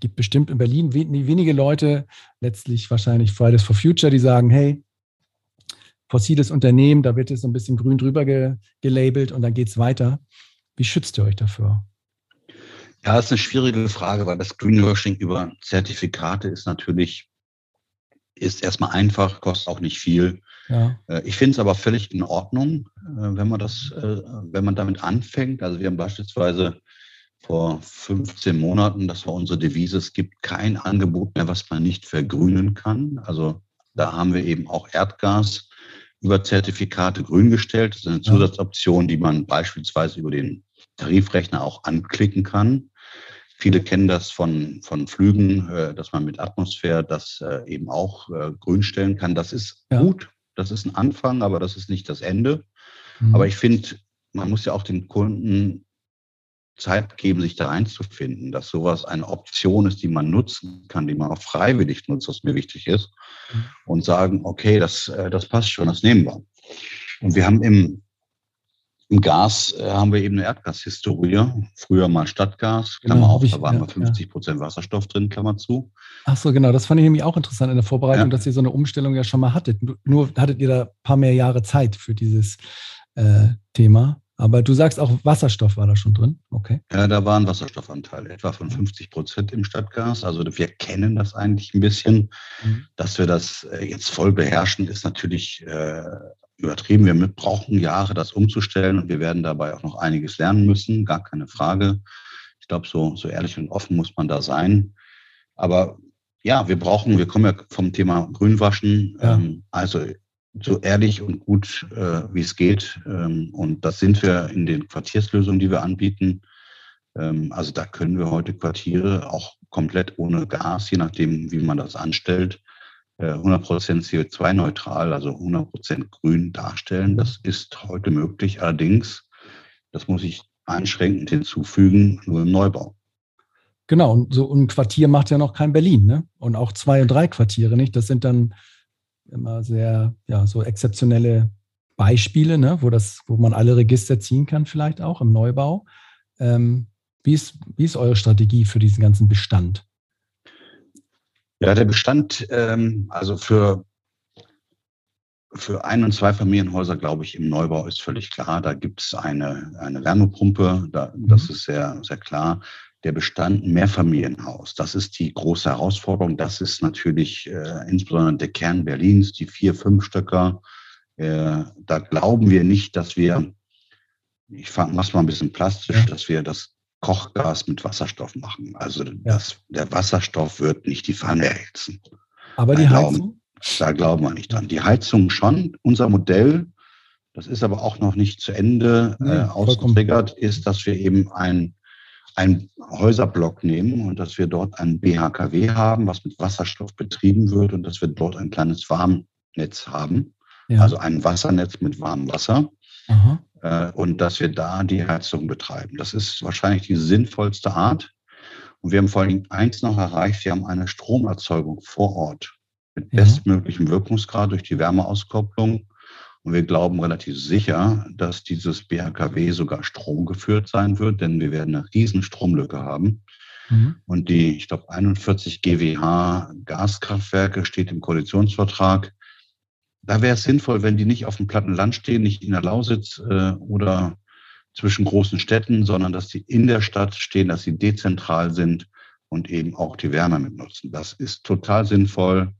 gibt bestimmt in Berlin wenige Leute, letztlich wahrscheinlich Fridays for Future, die sagen, hey, fossiles Unternehmen, da wird es so ein bisschen grün drüber ge gelabelt und dann geht es weiter. Wie schützt ihr euch dafür? Ja, das ist eine schwierige Frage, weil das Greenwashing über Zertifikate ist natürlich, ist erstmal einfach, kostet auch nicht viel. Ja. Äh, ich finde es aber völlig in Ordnung, äh, wenn man das, äh, wenn man damit anfängt. Also wir haben beispielsweise vor 15 Monaten, das war unsere Devise, es gibt kein Angebot mehr, was man nicht vergrünen kann. Also da haben wir eben auch Erdgas über Zertifikate grün gestellt. Das ist eine Zusatzoption, die man beispielsweise über den Tarifrechner auch anklicken kann. Viele kennen das von, von Flügen, äh, dass man mit Atmosphäre das äh, eben auch äh, grün stellen kann. Das ist ja. gut, das ist ein Anfang, aber das ist nicht das Ende. Mhm. Aber ich finde, man muss ja auch den Kunden Zeit geben, sich da einzufinden, dass sowas eine Option ist, die man nutzen kann, die man auch freiwillig nutzt, was mir wichtig ist, mhm. und sagen, okay, das, äh, das passt schon, das nehmen wir. Und wir haben im, im Gas äh, haben wir eben eine Erdgashistorie. Früher mal Stadtgas, Klammer genau, auf, ich, da waren ja, wir 50 Prozent Wasserstoff drin, Klammer zu. Ach so, genau. Das fand ich nämlich auch interessant in der Vorbereitung, ja. dass ihr so eine Umstellung ja schon mal hattet. Nur hattet ihr da ein paar mehr Jahre Zeit für dieses äh, Thema. Aber du sagst auch Wasserstoff war da schon drin, okay? Ja, da war ein Wasserstoffanteil, etwa von 50 Prozent im Stadtgas. Also wir kennen das eigentlich ein bisschen. Mhm. Dass wir das äh, jetzt voll beherrschen, ist natürlich äh, übertrieben. Wir brauchen Jahre, das umzustellen und wir werden dabei auch noch einiges lernen müssen, gar keine Frage. Ich glaube, so, so ehrlich und offen muss man da sein. Aber ja, wir brauchen, wir kommen ja vom Thema Grünwaschen. Ja. Ähm, also so ehrlich und gut, äh, wie es geht. Ähm, und das sind wir in den Quartierslösungen, die wir anbieten. Ähm, also da können wir heute Quartiere auch komplett ohne Gas, je nachdem, wie man das anstellt, 100% CO2-neutral, also 100% grün darstellen. Das ist heute möglich. Allerdings, das muss ich einschränkend hinzufügen, nur im Neubau. Genau, und so ein Quartier macht ja noch kein Berlin, ne? Und auch zwei und drei Quartiere nicht. Das sind dann immer sehr, ja, so exzeptionelle Beispiele, ne, wo, das, wo man alle Register ziehen kann, vielleicht auch im Neubau. Ähm, wie, ist, wie ist eure Strategie für diesen ganzen Bestand? Ja, der Bestand, ähm, also für, für Ein- und Zweifamilienhäuser, glaube ich, im Neubau ist völlig klar. Da gibt es eine, eine Wärmepumpe, da, das mhm. ist sehr, sehr klar der Bestand Mehrfamilienhaus. Das ist die große Herausforderung. Das ist natürlich äh, insbesondere der Kern Berlins, die vier, fünf Stöcker. Äh, da glauben wir nicht, dass wir, ich mach's mal ein bisschen plastisch, dass wir das Kochgas mit Wasserstoff machen. Also das, der Wasserstoff wird nicht die Pfanne erhitzen. Aber die Heizung? Glauben, da glauben wir nicht dran. Die Heizung schon. Unser Modell, das ist aber auch noch nicht zu Ende äh, ausgetriggert, ist, dass wir eben ein einen Häuserblock nehmen und dass wir dort ein BHKW haben, was mit Wasserstoff betrieben wird und dass wir dort ein kleines Warmnetz haben, ja. also ein Wassernetz mit warmem Wasser. Aha. Äh, und dass wir da die Heizung betreiben. Das ist wahrscheinlich die sinnvollste Art. Und wir haben vor allem eins noch erreicht, wir haben eine Stromerzeugung vor Ort. mit bestmöglichem Wirkungsgrad durch die Wärmeauskopplung. Und wir glauben relativ sicher, dass dieses BHKW sogar stromgeführt sein wird, denn wir werden eine riesen Stromlücke haben. Mhm. Und die, ich glaube, 41 GWH Gaskraftwerke steht im Koalitionsvertrag. Da wäre es sinnvoll, wenn die nicht auf dem platten Land stehen, nicht in der Lausitz äh, oder zwischen großen Städten, sondern dass die in der Stadt stehen, dass sie dezentral sind und eben auch die Wärme mitnutzen. Das ist total sinnvoll,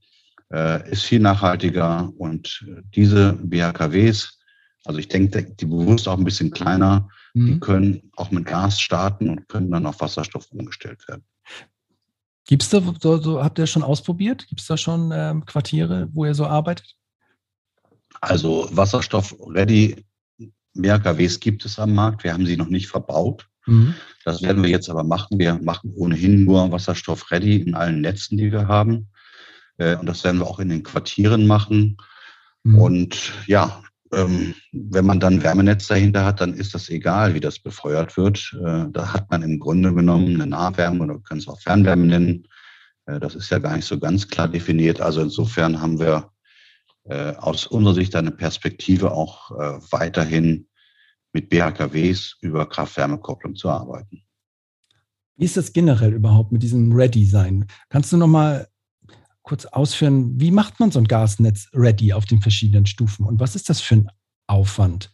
äh, ist viel nachhaltiger und diese BHKWs, also ich denke, die bewusst auch ein bisschen kleiner, mhm. die können auch mit Gas starten und können dann auf Wasserstoff umgestellt werden. Gibt es da, so, so, habt ihr schon ausprobiert? Gibt es da schon ähm, Quartiere, wo ihr so arbeitet? Also Wasserstoff-ready BHKWs gibt es am Markt. Wir haben sie noch nicht verbaut. Mhm. Das werden wir jetzt aber machen. Wir machen ohnehin nur Wasserstoff-ready in allen Netzen, die wir haben. Äh, und das werden wir auch in den Quartieren machen. Mhm. Und ja, ähm, wenn man dann Wärmenetz dahinter hat, dann ist das egal, wie das befeuert wird. Äh, da hat man im Grunde genommen eine Nahwärme oder können es auch Fernwärme nennen. Äh, das ist ja gar nicht so ganz klar definiert. Also insofern haben wir aus unserer Sicht eine Perspektive auch weiterhin mit BHKWs über Kraft-Wärme-Kopplung zu arbeiten. Wie ist das generell überhaupt mit diesem Ready-Sein? Kannst du noch mal kurz ausführen, wie macht man so ein Gasnetz ready auf den verschiedenen Stufen und was ist das für ein Aufwand?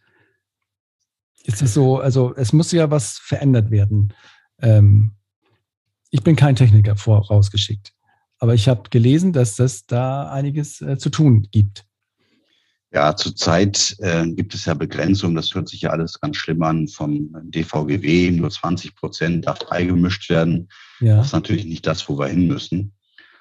Ist das so, also es muss ja was verändert werden. Ähm, ich bin kein Techniker vorausgeschickt, aber ich habe gelesen, dass das da einiges äh, zu tun gibt. Ja, zurzeit äh, gibt es ja Begrenzungen. Das hört sich ja alles ganz schlimm an. Vom DVGW nur 20 Prozent darf beigemischt werden. Ja. Das ist natürlich nicht das, wo wir hin müssen.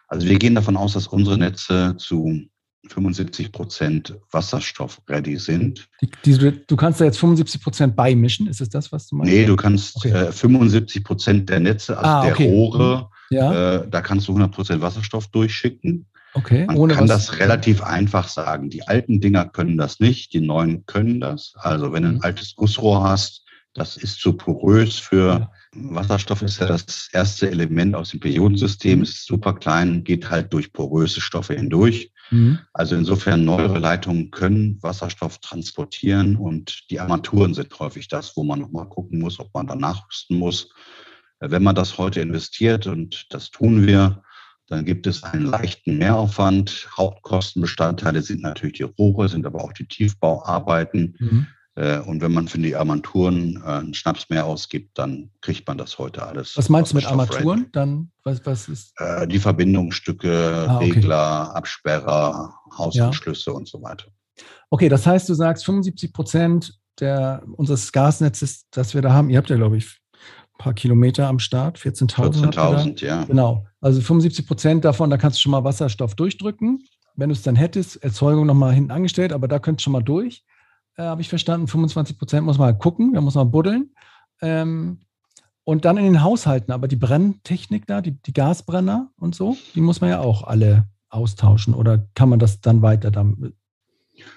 Also wir gehen davon aus, dass unsere Netze zu 75 Prozent wasserstoff-ready sind. Die, die, du kannst da jetzt 75 Prozent beimischen, ist es das, was du meinst? Nee, du kannst okay. äh, 75 Prozent der Netze, also ah, okay. der Rohre, ja. äh, da kannst du 100 Prozent Wasserstoff durchschicken. Okay. Man Ohne kann was? das relativ einfach sagen. Die alten Dinger können das nicht, die neuen können das. Also wenn du ein mhm. altes Gussrohr hast, das ist zu porös für Wasserstoff ist ja das erste Element aus dem Periodensystem, mhm. ist super klein, geht halt durch poröse Stoffe hindurch. Mhm. Also insofern neuere Leitungen können Wasserstoff transportieren und die Armaturen sind häufig das, wo man nochmal gucken muss, ob man da nachrüsten muss. Wenn man das heute investiert und das tun wir, dann gibt es einen leichten Mehraufwand. Hauptkostenbestandteile sind natürlich die Rohre, sind aber auch die Tiefbauarbeiten. Mhm. Äh, und wenn man für die Armaturen äh, einen Schnaps mehr ausgibt, dann kriegt man das heute alles. Was meinst du mit Armaturen? Dann, was, was ist? Äh, die Verbindungsstücke, ah, okay. Regler, Absperrer, Hausanschlüsse ja. und so weiter. Okay, das heißt, du sagst 75 Prozent der, unseres Gasnetzes, das wir da haben, ihr habt ja, glaube ich, paar Kilometer am Start, 14.000. 14.000, ja. Genau. Also 75 Prozent davon, da kannst du schon mal Wasserstoff durchdrücken. Wenn du es dann hättest, Erzeugung nochmal hinten angestellt, aber da könntest du schon mal durch äh, habe ich verstanden. 25 Prozent muss man halt gucken, da muss man buddeln. Ähm, und dann in den Haushalten, aber die Brenntechnik da, die, die Gasbrenner und so, die muss man ja auch alle austauschen oder kann man das dann weiter damit?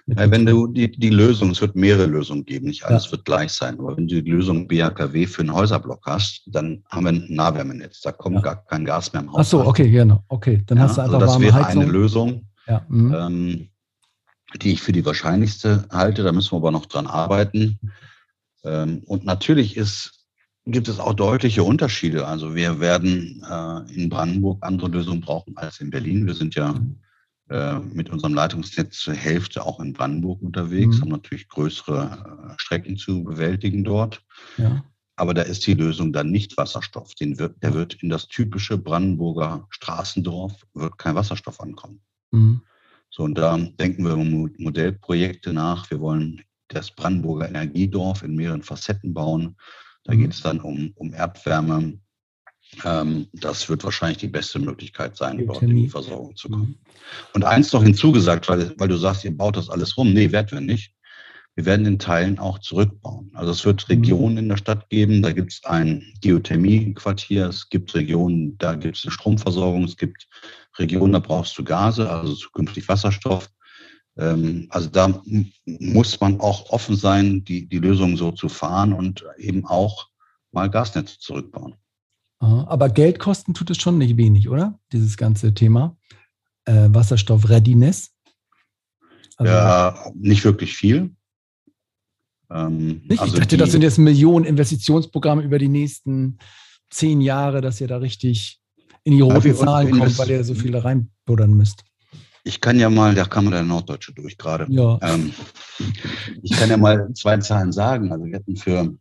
Ja, wenn du die, die Lösung, es wird mehrere Lösungen geben, nicht alles ja. wird gleich sein, aber wenn du die Lösung BHKW für einen Häuserblock hast, dann haben wir ein Nahwärmenetz, da kommt ja. gar kein Gas mehr im Haus. Ach so, okay, genau, okay, dann hast du einfach also das wäre Heizung. eine Lösung. Ja. Mhm. Ähm, die ich für die wahrscheinlichste halte. Da müssen wir aber noch dran arbeiten. Ähm, und natürlich ist, gibt es auch deutliche Unterschiede. Also wir werden äh, in Brandenburg andere Lösungen brauchen als in Berlin. Wir sind ja äh, mit unserem Leitungsnetz zur Hälfte auch in Brandenburg unterwegs, mhm. haben natürlich größere äh, Strecken zu bewältigen dort. Ja. Aber da ist die Lösung dann nicht Wasserstoff. Den wird, der wird in das typische Brandenburger Straßendorf, wird kein Wasserstoff ankommen. Mhm. So, und da denken wir Modellprojekte nach. Wir wollen das Brandenburger Energiedorf in mehreren Facetten bauen. Da mhm. geht es dann um, um Erdwärme. Ähm, das wird wahrscheinlich die beste Möglichkeit sein, dort in die Versorgung zu kommen. Und eins noch hinzugesagt, weil, weil du sagst, ihr baut das alles rum. Nee, werden wir nicht. Wir werden in Teilen auch zurückbauen. Also es wird Regionen mhm. in der Stadt geben, da gibt es ein Geothermie-Quartier, es gibt Regionen, da gibt es eine Stromversorgung, es gibt Regionen, da brauchst du Gase, also zukünftig Wasserstoff. Ähm, also da muss man auch offen sein, die, die Lösung so zu fahren und eben auch mal Gasnetze zurückbauen. Aber Geldkosten tut es schon nicht wenig, oder? Dieses ganze Thema. äh, Wasserstoff-Readiness? Also, ja, nicht wirklich viel. Ähm, nicht? Also ich dachte, die, das sind jetzt Millionen Investitionsprogramme über die nächsten zehn Jahre, dass ihr da richtig in die roten Zahlen kommt, weil ihr so viel reinbuddern müsst. Ich kann ja mal, da kam der Norddeutsche durch gerade. Ja. Ähm, ich kann ja mal zwei Zahlen sagen. Also wir hatten für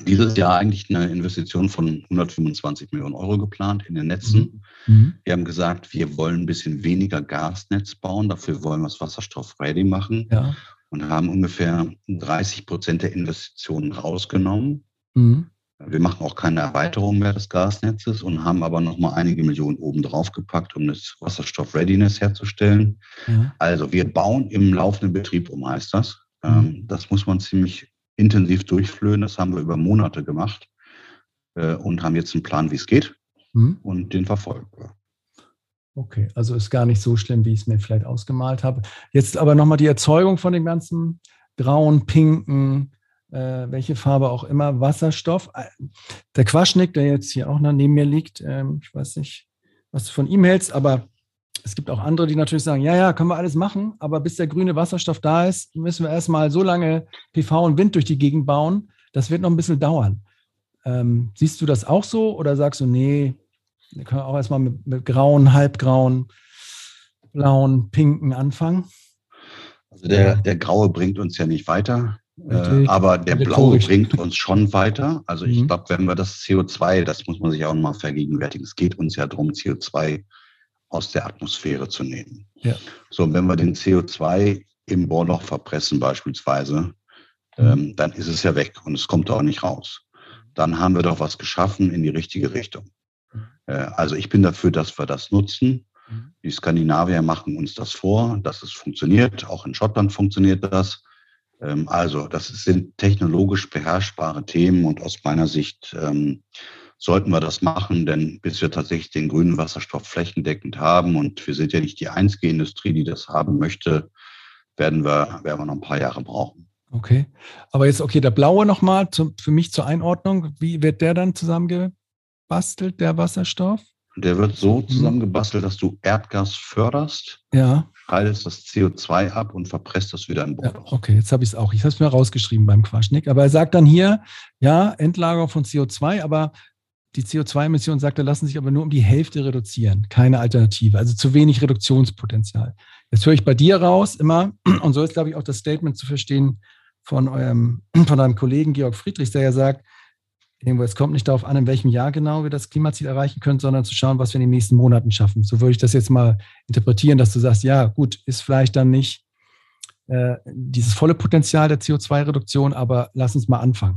dieses Jahr eigentlich eine Investition von 125 Millionen Euro geplant in den Netzen. Mhm. mhm. Wir haben gesagt, wir wollen ein bisschen weniger Gasnetz bauen, dafür wollen wir es wasserstoff-ready machen ja. und haben ungefähr 30 Prozent der Investitionen rausgenommen. Mhm. Wir machen auch keine Erweiterung mehr des Gasnetzes und haben aber noch mal einige Millionen oben drauf gepackt, um das Wasserstoff-Readiness herzustellen. Ja. Also wir bauen im laufenden Betrieb um, heißt das. Mhm. Ähm, das muss man ziemlich intensiv durchflöhen. Das haben wir über Monate gemacht äh, und haben jetzt einen Plan, wie es geht mhm. und den verfolgen wir. Okay, also ist gar nicht so schlimm, wie ich es mir vielleicht ausgemalt habe. Jetzt aber nochmal die Erzeugung von dem ganzen grauen, pinken, äh, welche Farbe auch immer, Wasserstoff. Äh, der Quaschnick, der jetzt hier auch noch neben mir liegt, ähm, ich weiß nicht, was du von ihm hältst, aber es gibt auch andere, die natürlich sagen, ja, ja, können wir alles machen, aber bis der grüne Wasserstoff da ist, müssen wir erstmal so lange PV und Wind durch die Gegend bauen. Das wird noch ein bisschen dauern. Ähm, siehst du das auch so oder sagst du, nee, wir können auch erstmal mit, mit grauen, halbgrauen, blauen, pinken anfangen? Also der, der Graue bringt uns ja nicht weiter. Äh, aber der Blaue bringt uns schon weiter. Also ich mhm. glaube, wenn wir das CO2, das muss man sich auch nochmal vergegenwärtigen, es geht uns ja darum, CO2 aus der Atmosphäre zu nehmen. Ja. So, wenn wir den CO2 im Bohrloch verpressen beispielsweise, mhm. ähm, dann ist es ja weg und es kommt auch nicht raus. Dann haben wir doch was geschaffen in die richtige Richtung. Mhm. Äh, also ich bin dafür, dass wir das nutzen. Mhm. Die Skandinavier machen uns das vor, dass es funktioniert. Auch in Schottland funktioniert das. Ähm, also das sind technologisch beherrschbare Themen und aus meiner Sicht ähm, sollten wir das machen, denn bis wir tatsächlich den grünen Wasserstoff flächendeckend haben und wir sind ja nicht die einzige Industrie, die das haben möchte, werden wir, werden wir noch ein paar Jahre brauchen. Okay, aber jetzt okay, der blaue nochmal für mich zur Einordnung. Wie wird der dann zusammengebastelt, der Wasserstoff? Der wird so mhm. zusammengebastelt, dass du Erdgas förderst, ja. scheidest das CO2 ab und verpresst das wieder in Boden. Ja, okay, jetzt habe ich es auch. Ich habe es mir rausgeschrieben beim Quaschnick. Aber er sagt dann hier, ja, Endlagerung von CO2, aber die CO2-Emissionen, sagt er, lassen sich aber nur um die Hälfte reduzieren. Keine Alternative. Also zu wenig Reduktionspotenzial. Jetzt höre ich bei dir raus immer, und so ist, glaube ich, auch das Statement zu verstehen von eurem, von deinem Kollegen Georg Friedrichs, der ja sagt, es kommt nicht darauf an, in welchem Jahr genau wir das Klimaziel erreichen können, sondern zu schauen, was wir in den nächsten Monaten schaffen. So würde ich das jetzt mal interpretieren, dass du sagst, ja, gut, ist vielleicht dann nicht äh, dieses volle Potenzial der CO2-Reduktion, aber lass uns mal anfangen.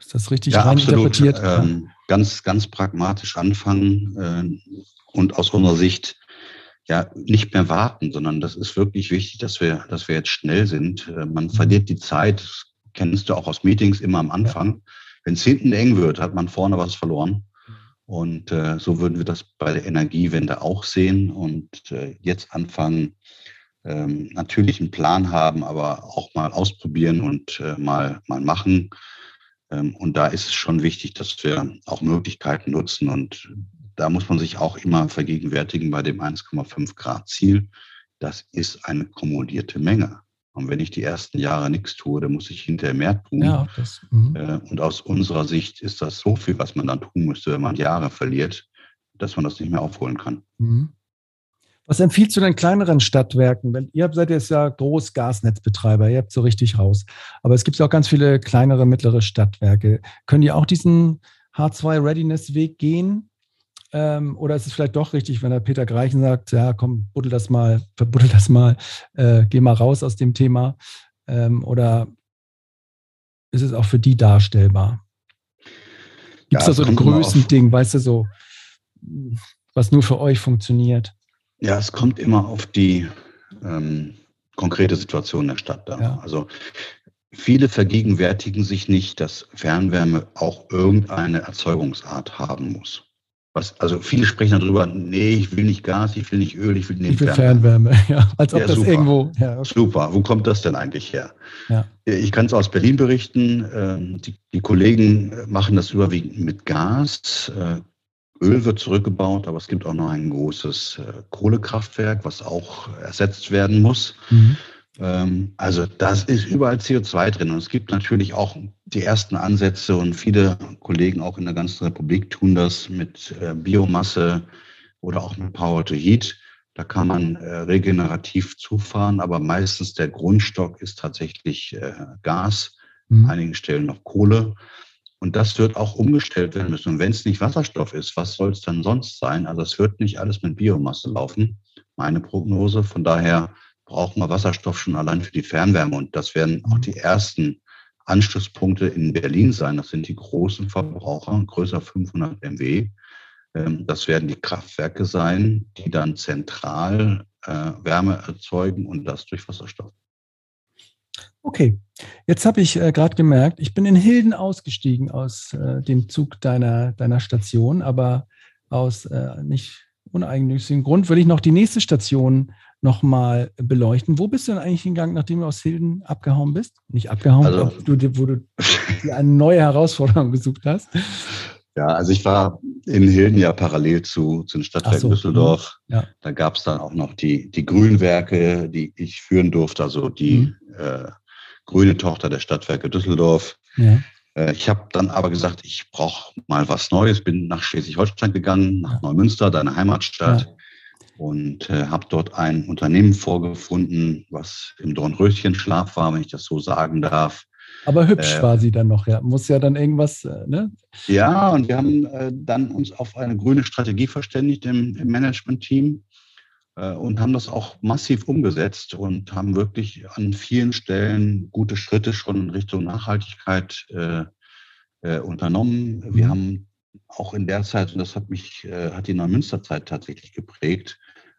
Ist das richtig ja, absolut. Ähm, ganz, ganz pragmatisch anfangen äh, und aus unserer Sicht ja nicht mehr warten, sondern das ist wirklich wichtig, dass wir, dass wir jetzt schnell sind. Äh, man mhm. verliert die Zeit, das kennst du auch aus Meetings immer am Anfang. Wenn es hinten eng wird, hat man vorne was verloren. Und äh, so würden wir das bei der Energiewende auch sehen und äh, jetzt anfangen, ähm, natürlich einen Plan haben, aber auch mal ausprobieren und äh, mal, mal machen. Ähm, und da ist es schon wichtig, dass wir auch Möglichkeiten nutzen. Und da muss man sich auch immer vergegenwärtigen bei dem 1,5 Grad Ziel. Das ist eine kumulierte Menge. Und wenn ich die ersten Jahre nichts tue, dann muss ich hinterher mehr tun. Ja, das, mhm. äh, und aus unserer Sicht ist das so viel, was man dann tun müsste, wenn man Jahre verliert, dass man das nicht mehr aufholen kann. Mhm. Was empfiehlst du den kleineren Stadtwerken? Wenn, ihr seid jetzt ja groß Gasnetzbetreiber, ihr habt so richtig raus. Aber es gibt auch ganz viele kleinere, mittlere Stadtwerke. Können die auch diesen H2-Readiness-Weg gehen? Ähm, oder ist es vielleicht doch richtig, wenn der Peter Greichen sagt, ja, komm, buddel das mal, verbuddel das mal, äh, geh mal raus aus dem Thema? Ähm, oder ist es auch für die darstellbar? Gibt es ja, da so ein Größending, weißt du, so, was nur für euch funktioniert? Ja, es kommt immer auf die ähm, konkrete Situation der Stadt an. Ja. Also viele vergegenwärtigen sich nicht, dass Fernwärme auch irgendeine Erzeugungsart haben muss. Was, also viele sprechen darüber, nee, ich will nicht Gas, ich will nicht Öl, ich will nicht ich will Fernwärme. Fernwärme. Ja, als ob ja, das super. irgendwo. Ja, okay. Super, wo kommt das denn eigentlich her? Ja. Ich kann es aus Berlin berichten. Ähm, die, die, Kollegen machen das überwiegend mit Gas. Öl wird zurückgebaut, aber es gibt auch noch ein großes äh, Kohlekraftwerk, was auch ersetzt werden muss. Mhm. Ähm, also das ist überall CO2 drin. Und es gibt natürlich auch die ersten Ansätze und viele Kollegen auch in der ganzen Republik tun das mit äh, Biomasse oder auch mit Power to Heat. Da kann man äh, regenerativ zufahren, aber meistens der Grundstock ist tatsächlich äh, Gas, mhm. einigen Stellen noch Kohle. Und das wird auch umgestellt werden müssen. Und wenn es nicht Wasserstoff ist, was soll es dann sonst sein? Also es wird nicht alles mit Biomasse laufen, meine Prognose. Von daher brauchen wir Wasserstoff schon allein für die Fernwärme. Und das werden auch die ersten Anschlusspunkte in Berlin sein. Das sind die großen Verbraucher, größer 500 MW. Ähm, das werden die Kraftwerke sein, die dann zentral äh, Wärme erzeugen und das durch Wasserstoff. Okay, jetzt habe ich äh, gerade gemerkt, ich bin in Hilden ausgestiegen aus äh, dem Zug deiner, deiner Station, aber aus äh, nicht uneigennützigen Grund will ich noch die nächste Station nochmal beleuchten. Wo bist du denn eigentlich hingegangen, nachdem du aus Hilden abgehauen bist? Nicht abgehauen, also, wo du, wo du eine neue Herausforderung gesucht hast. Ja, also ich war in Hilden ja parallel zu, zu den Stadtwerken so, Düsseldorf. Ja. Da gab es dann auch noch die, die Grünwerke, die ich führen durfte, also die mhm. äh, grüne Tochter der Stadtwerke Düsseldorf. Ja. Äh, ich habe dann aber gesagt, ich brauche mal was Neues, bin nach Schleswig-Holstein gegangen, nach. Neumünster, deine Heimatstadt. Ja. Und äh, habe dort ein Unternehmen vorgefunden, was im Dornröschenschlaf war, wenn ich das so sagen darf. Aber hübsch äh, war sie dann noch, ja. Muss ja dann irgendwas, äh, ne? Ja, und wir haben äh, dann uns auf eine grüne Strategie verständigt im, im Management-Team und haben das auch massiv umgesetzt und haben wirklich an vielen Stellen gute Schritte schon in Richtung Nachhaltigkeit äh, äh, unternommen. Wir mhm. haben auch in der Zeit, und das hat mich, äh, hat die Neumünsterzeit tatsächlich geprägt,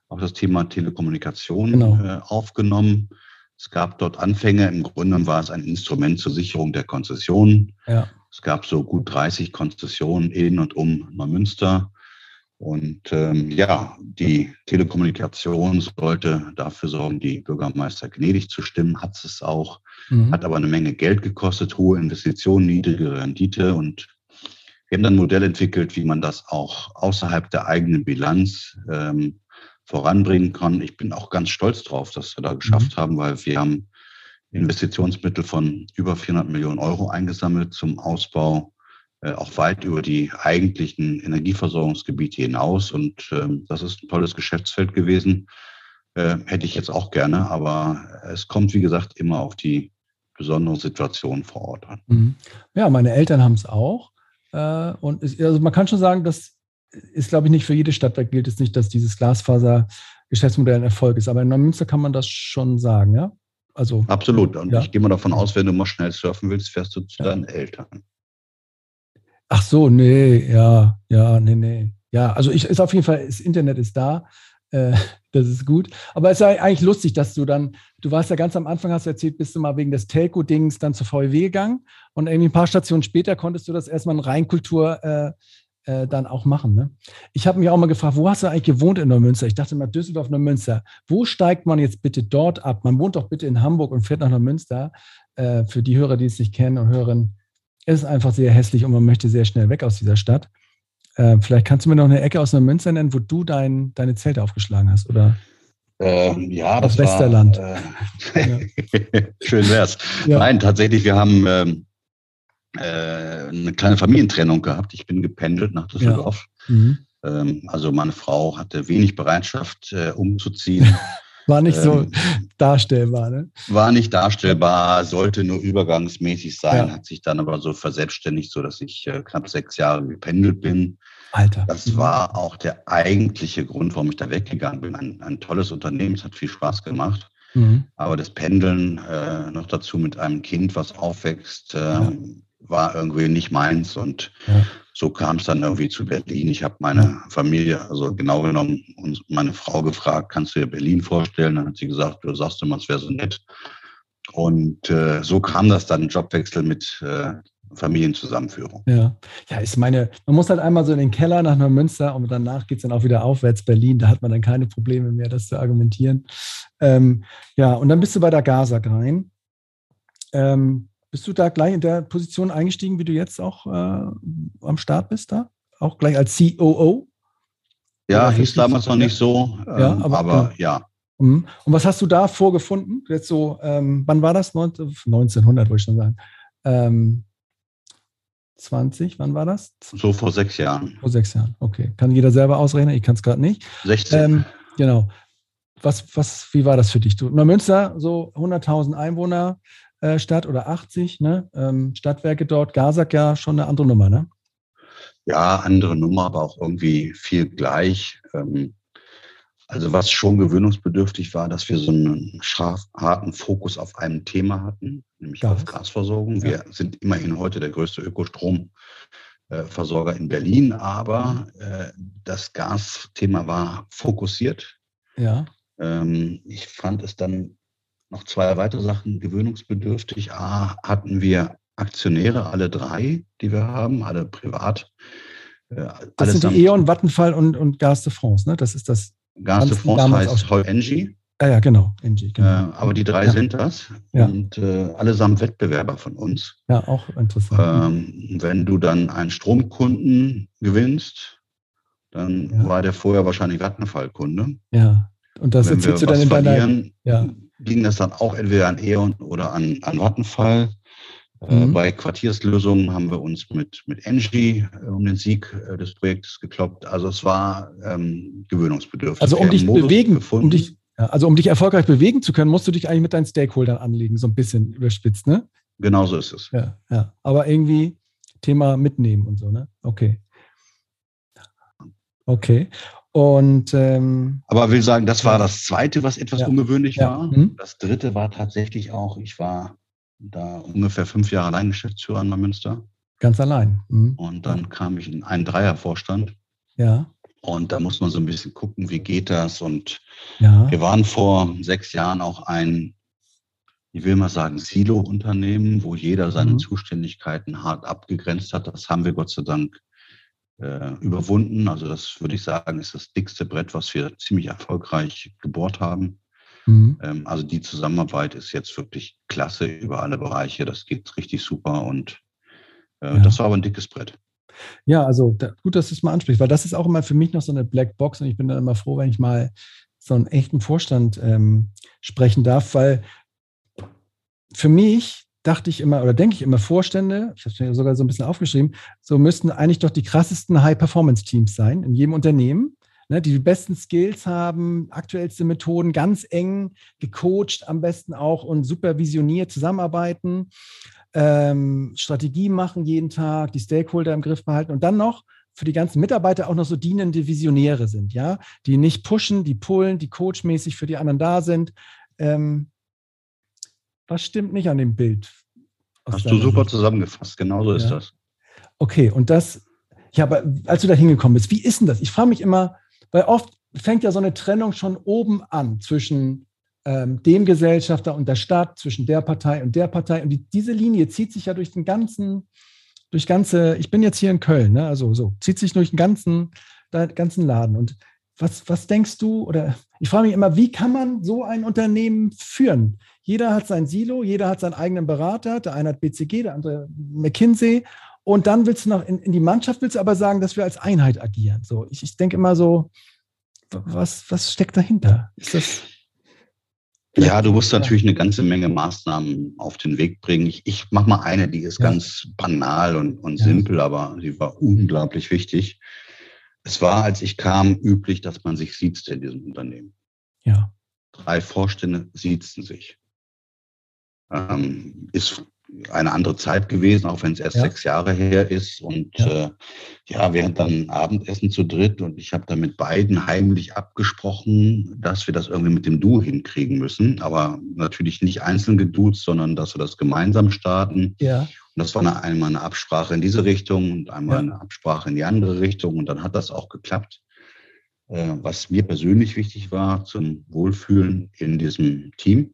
auch das Thema Telekommunikation genau. äh, aufgenommen. Es gab dort Anfänge, im Grunde war es ein Instrument zur Sicherung der Konzessionen. Ja. Es gab so gut 30 Konzessionen in und um Neumünster. Und ähm, ja, die Telekommunikation sollte dafür sorgen, die Bürgermeister gnädig zu stimmen, hat es auch, mhm. hat aber eine Menge Geld gekostet, hohe Investitionen, niedrige Rendite. Und wir haben dann ein Modell entwickelt, wie man das auch außerhalb der eigenen Bilanz ähm, voranbringen kann. Ich bin auch ganz stolz drauf, dass wir da geschafft mhm. haben, weil wir haben Investitionsmittel von über 400 Millionen Euro eingesammelt zum Ausbau auch weit über die eigentlichen Energieversorgungsgebiete hinaus. Und ähm, das ist ein tolles Geschäftsfeld gewesen. Äh, hätte ich jetzt auch gerne, aber es kommt, wie gesagt, immer auf die besondere Situation vor Ort an. Mhm. Ja, meine Eltern haben es auch. Äh, und es, also man kann schon sagen, das ist, glaube ich, nicht für jede Stadtwerk gilt es nicht, dass dieses Glasfaser-Geschäftsmodell ein Erfolg ist. Aber in Neumünster kann man das schon sagen, ja? Also, Absolut. Und ja. ich gehe mal davon aus, wenn du mal schnell surfen willst, fährst du zu ja. deinen Eltern. Ach so, nee, ja, ja, nee, nee. Ja, also ich ist auf jeden Fall, das Internet ist da. Äh, das ist gut. Aber es ist eigentlich lustig, dass du dann, du warst ja ganz am Anfang, hast du erzählt, bist du mal wegen des Telco-Dings dann zur VW gegangen und irgendwie ein paar Stationen später konntest du das erstmal in Rheinkultur äh, äh, dann auch machen. Ne? Ich habe mich auch mal gefragt, wo hast du eigentlich gewohnt in Neumünster? Ich dachte mal Düsseldorf, Neumünster. Wo steigt man jetzt bitte dort ab? Man wohnt doch bitte in Hamburg und fährt nach Neumünster. Äh, für die Hörer, die es nicht kennen und hören, es ist einfach sehr hässlich und man möchte sehr schnell weg aus dieser Stadt. Äh, vielleicht kannst du mir noch eine Ecke aus einer Münster nennen, wo du dein, deine Zelte aufgeschlagen hast, oder? Ähm, ja, das Westerland. War, äh, schön wär's. Ja. Nein, tatsächlich, wir haben ähm, äh, eine kleine Familientrennung gehabt. Ich bin gependelt nach Düsseldorf. Ja. Mhm. Ähm, also meine Frau hatte wenig Bereitschaft, äh, umzuziehen. War nicht so ähm, darstellbar, ne? War nicht darstellbar, sollte nur übergangsmäßig sein, ja. hat sich dann aber so verselbstständigt, so dass ich äh, knapp sechs Jahre gependelt bin. Alter. Das war auch der eigentliche Grund, warum ich da weggegangen bin. Ein, ein tolles Unternehmen, es hat viel Spaß gemacht. Mhm. Aber das Pendeln äh, noch dazu mit einem Kind, was aufwächst, äh, ja. war irgendwie nicht meins. Und ja so kam es dann irgendwie zu Berlin. Ich habe meine Familie, also genau genommen, meine Frau gefragt, kannst du dir Berlin vorstellen? Dann hat sie gesagt, du sagst immer, es wäre so nett. Und äh, so kam das dann, Jobwechsel mit äh, Familienzusammenführung. Ja. ja, ist meine, man muss halt einmal so in den Keller nach Neumünster und danach geht es dann auch wieder aufwärts Berlin. Da hat man dann keine Probleme mehr, das zu argumentieren. Ähm, ja, und dann bist du bei der Gaza rein. Ähm, bist du da gleich in der Position eingestiegen, wie du jetzt auch äh, am Start bist da? auch gleich als COO? Ja, hieß damals noch nicht so, ja, ähm, aber, aber ja. Mhm. Und was hast du da vorgefunden? Jetzt so, ähm, wann war das? 1900, wollte ich schon sagen. Ähm, 20, wann war das? So vor sechs Jahren. Vor sechs Jahren, okay. Kann jeder selber ausrechnen, ich kann es gerade nicht. 16. Ähm, genau. Was, was, wie war das für dich? Du, Neumünster, so 100.000 Einwohner äh, Stadt oder 80, ne? Ähm, Stadtwerke dort, Gasak ja schon eine andere Nummer, ne? Ja, andere Nummer, aber auch irgendwie viel gleich. Ähm, also was schon gewöhnungsbedürftig war, dass wir so einen scharf, harten Fokus auf einem Thema hatten, nämlich Gas. auf Gasversorgung. Wir sind immerhin heute der größte Ökostromversorger in Berlin, aber äh, das Gasthema war fokussiert. Ja. Ähm, ich fand es dann noch zwei weitere Sachen gewöhnungsbedürftig. A, hatten wir Aktionäre, alle drei, die wir haben, alle privat. Äh, das sind die E.ON, Vattenfall und, und Gas de France, ne? Das ist das Gas de France heißt heute Engie. Ah ja, genau, Engie. Genau. Äh, aber die drei ja. sind das ja. und äh, allesamt Wettbewerber von uns. Ja, auch interessant. Ähm, wenn du dann einen Stromkunden gewinnst, dann ja. war der vorher wahrscheinlich Vattenfall-Kunde. Ja, und das erzählst du dann in deiner... Ja. Ging das dann auch entweder an E.ON oder an, an Vattenfall. Äh, mhm. Bei Quartierslösungen haben wir uns mit, mit Engie äh, um den Sieg äh, des Projektes gekloppt. Also es war ähm, gewöhnungsbedürftig. Also um dich bewegen, um dich, also um dich erfolgreich bewegen zu können, musst du dich eigentlich mit deinen Stakeholdern anlegen, so ein bisschen überspitzt, ne? Genau so ist es. Ja, ja. Aber irgendwie Thema mitnehmen und so, ne? Okay. Okay. Und ähm, aber will sagen, das war das zweite, was etwas ja, ungewöhnlich ja. war. Mhm. Das dritte war tatsächlich auch, ich war da ungefähr fünf Jahre allein Geschäftsführer in Münster. Ganz allein. Mhm. Und dann kam ich in einen Dreiervorstand. Ja. Und da muss man so ein bisschen gucken, wie geht das. Und ja. wir waren vor sechs Jahren auch ein, ich will mal sagen, Silo-Unternehmen, wo jeder seine mhm. Zuständigkeiten hart abgegrenzt hat. Das haben wir Gott sei Dank äh, überwunden. Also das würde ich sagen, ist das dickste Brett, was wir ziemlich erfolgreich gebohrt haben. Mhm. Ähm, also die Zusammenarbeit ist jetzt wirklich klasse über alle Bereiche. Das geht richtig super und äh, ja. das war aber ein dickes Brett. Ja, also da, gut, dass du es mal ansprichst, weil das ist auch immer für mich noch so eine Blackbox und ich bin dann immer froh, wenn ich mal so einen echten Vorstand ähm, sprechen darf, weil für mich dachte ich immer oder denke ich immer, Vorstände, ich habe es mir sogar so ein bisschen aufgeschrieben, so müssten eigentlich doch die krassesten High-Performance-Teams sein in jedem Unternehmen ne, die die besten Skills haben, aktuellste Methoden, ganz eng gecoacht am besten auch und supervisioniert zusammenarbeiten, ähm, Strategie machen jeden Tag, die Stakeholder im Griff behalten und dann noch für die ganzen Mitarbeiter auch noch so dienende Visionäre sind, ja, die nicht pushen, die pullen, die coachmäßig für die anderen da sind. Ähm, was stimmt nicht an dem Bild? Hast du super Sicht? zusammengefasst, genauso ja. ist das. Okay, und das, ja, aber als du da hingekommen bist, wie ist denn das? Ich frage mich immer, weil oft fängt ja so eine Trennung schon oben an zwischen ähm, dem Gesellschafter und der Stadt, zwischen der Partei und der Partei. Und die, diese Linie zieht sich ja durch den ganzen, durch ganze, ich bin jetzt hier in Köln, ne? also so, zieht sich durch den ganzen, den ganzen Laden. Und was, was denkst du, oder ich frage mich immer, wie kann man so ein Unternehmen führen? Jeder hat sein Silo, jeder hat seinen eigenen Berater, der eine hat BCG, der andere McKinsey. Und dann willst du noch in, in die Mannschaft, willst du aber sagen, dass wir als Einheit agieren. So, ich, ich denke immer so, was, was steckt dahinter? Ist das. Ja, du musst natürlich eine ganze Menge Maßnahmen auf den Weg bringen. Ich, ich mache mal eine, die ist ja. ganz banal und, und ja. simpel, aber sie war unglaublich wichtig. Es war, als ich kam, üblich, dass man sich sieht in diesem Unternehmen. Ja. Drei Vorstände siezten sich. Ähm, ist eine andere Zeit gewesen, auch wenn es erst ja. sechs Jahre her ist. Und ja, äh, ja wir hatten dann Abendessen zu dritt und ich habe dann mit beiden heimlich abgesprochen, dass wir das irgendwie mit dem Du hinkriegen müssen. Aber natürlich nicht einzeln geduzt, sondern dass wir das gemeinsam starten. Ja. Und das war eine, einmal eine Absprache in diese Richtung und einmal eine Absprache in die andere Richtung. Und dann hat das auch geklappt. Äh, was mir persönlich wichtig war zum Wohlfühlen in diesem Team.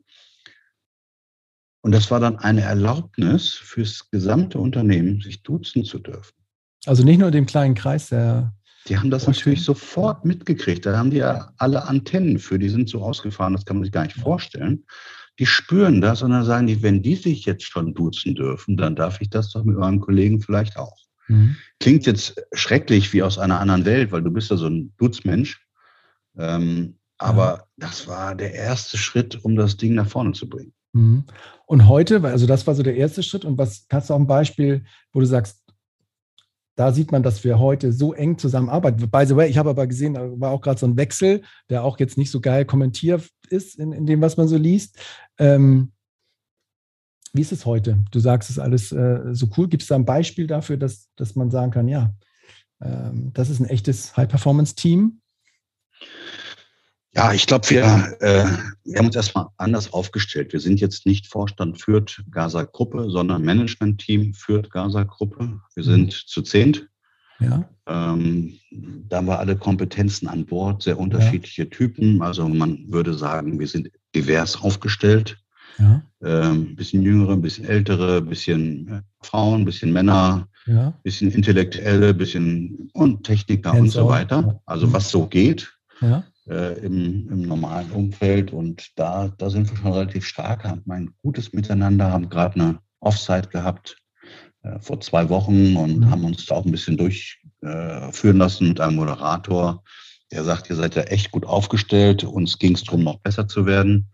Und das war dann eine Erlaubnis fürs gesamte Unternehmen, sich duzen zu dürfen. Also nicht nur dem kleinen Kreis der. Die haben das natürlich sofort mitgekriegt. Da haben die ja alle Antennen für, die sind so ausgefahren, das kann man sich gar nicht vorstellen. Die spüren das und dann sagen die, wenn die sich jetzt schon duzen dürfen, dann darf ich das doch mit meinem Kollegen vielleicht auch. Mhm. Klingt jetzt schrecklich wie aus einer anderen Welt, weil du bist ja so ein Dutzmensch. Ähm, aber ja. das war der erste Schritt, um das Ding nach vorne zu bringen. Mhm. Und heute, also das war so der erste Schritt. Und was hast du auch ein Beispiel, wo du sagst, da sieht man, dass wir heute so eng zusammenarbeiten. By the way, ich habe aber gesehen, da war auch gerade so ein Wechsel, der auch jetzt nicht so geil kommentiert ist in, in dem, was man so liest. Ähm, wie ist es heute? Du sagst, es ist alles äh, so cool. Gibt es da ein Beispiel dafür, dass, dass man sagen kann, ja, ähm, das ist ein echtes High-Performance-Team? Ja, ich glaube, wir, äh, wir haben uns erstmal anders aufgestellt. Wir sind jetzt nicht Vorstand führt Gaza Gruppe, sondern Management-Team führt Gaza Gruppe. Wir mhm. sind zu zehnt. Ja. Ähm, da haben wir alle Kompetenzen an Bord, sehr unterschiedliche ja. Typen. Also man würde sagen, wir sind divers aufgestellt. Ja. Ähm, bisschen jüngere, ein bisschen ältere, ein bisschen äh, Frauen, ein bisschen Männer, ja. bisschen Intellektuelle, ein bisschen und Techniker Hands und so weiter. Also was so geht. Ja äh, im, im, normalen Umfeld. Und da, da sind wir schon relativ stark, haben ein gutes Miteinander, haben gerade eine Offside gehabt äh, vor zwei Wochen und mhm. haben uns da auch ein bisschen durchführen äh, lassen mit einem Moderator, der sagt, ihr seid ja echt gut aufgestellt, uns ging es darum, noch besser zu werden.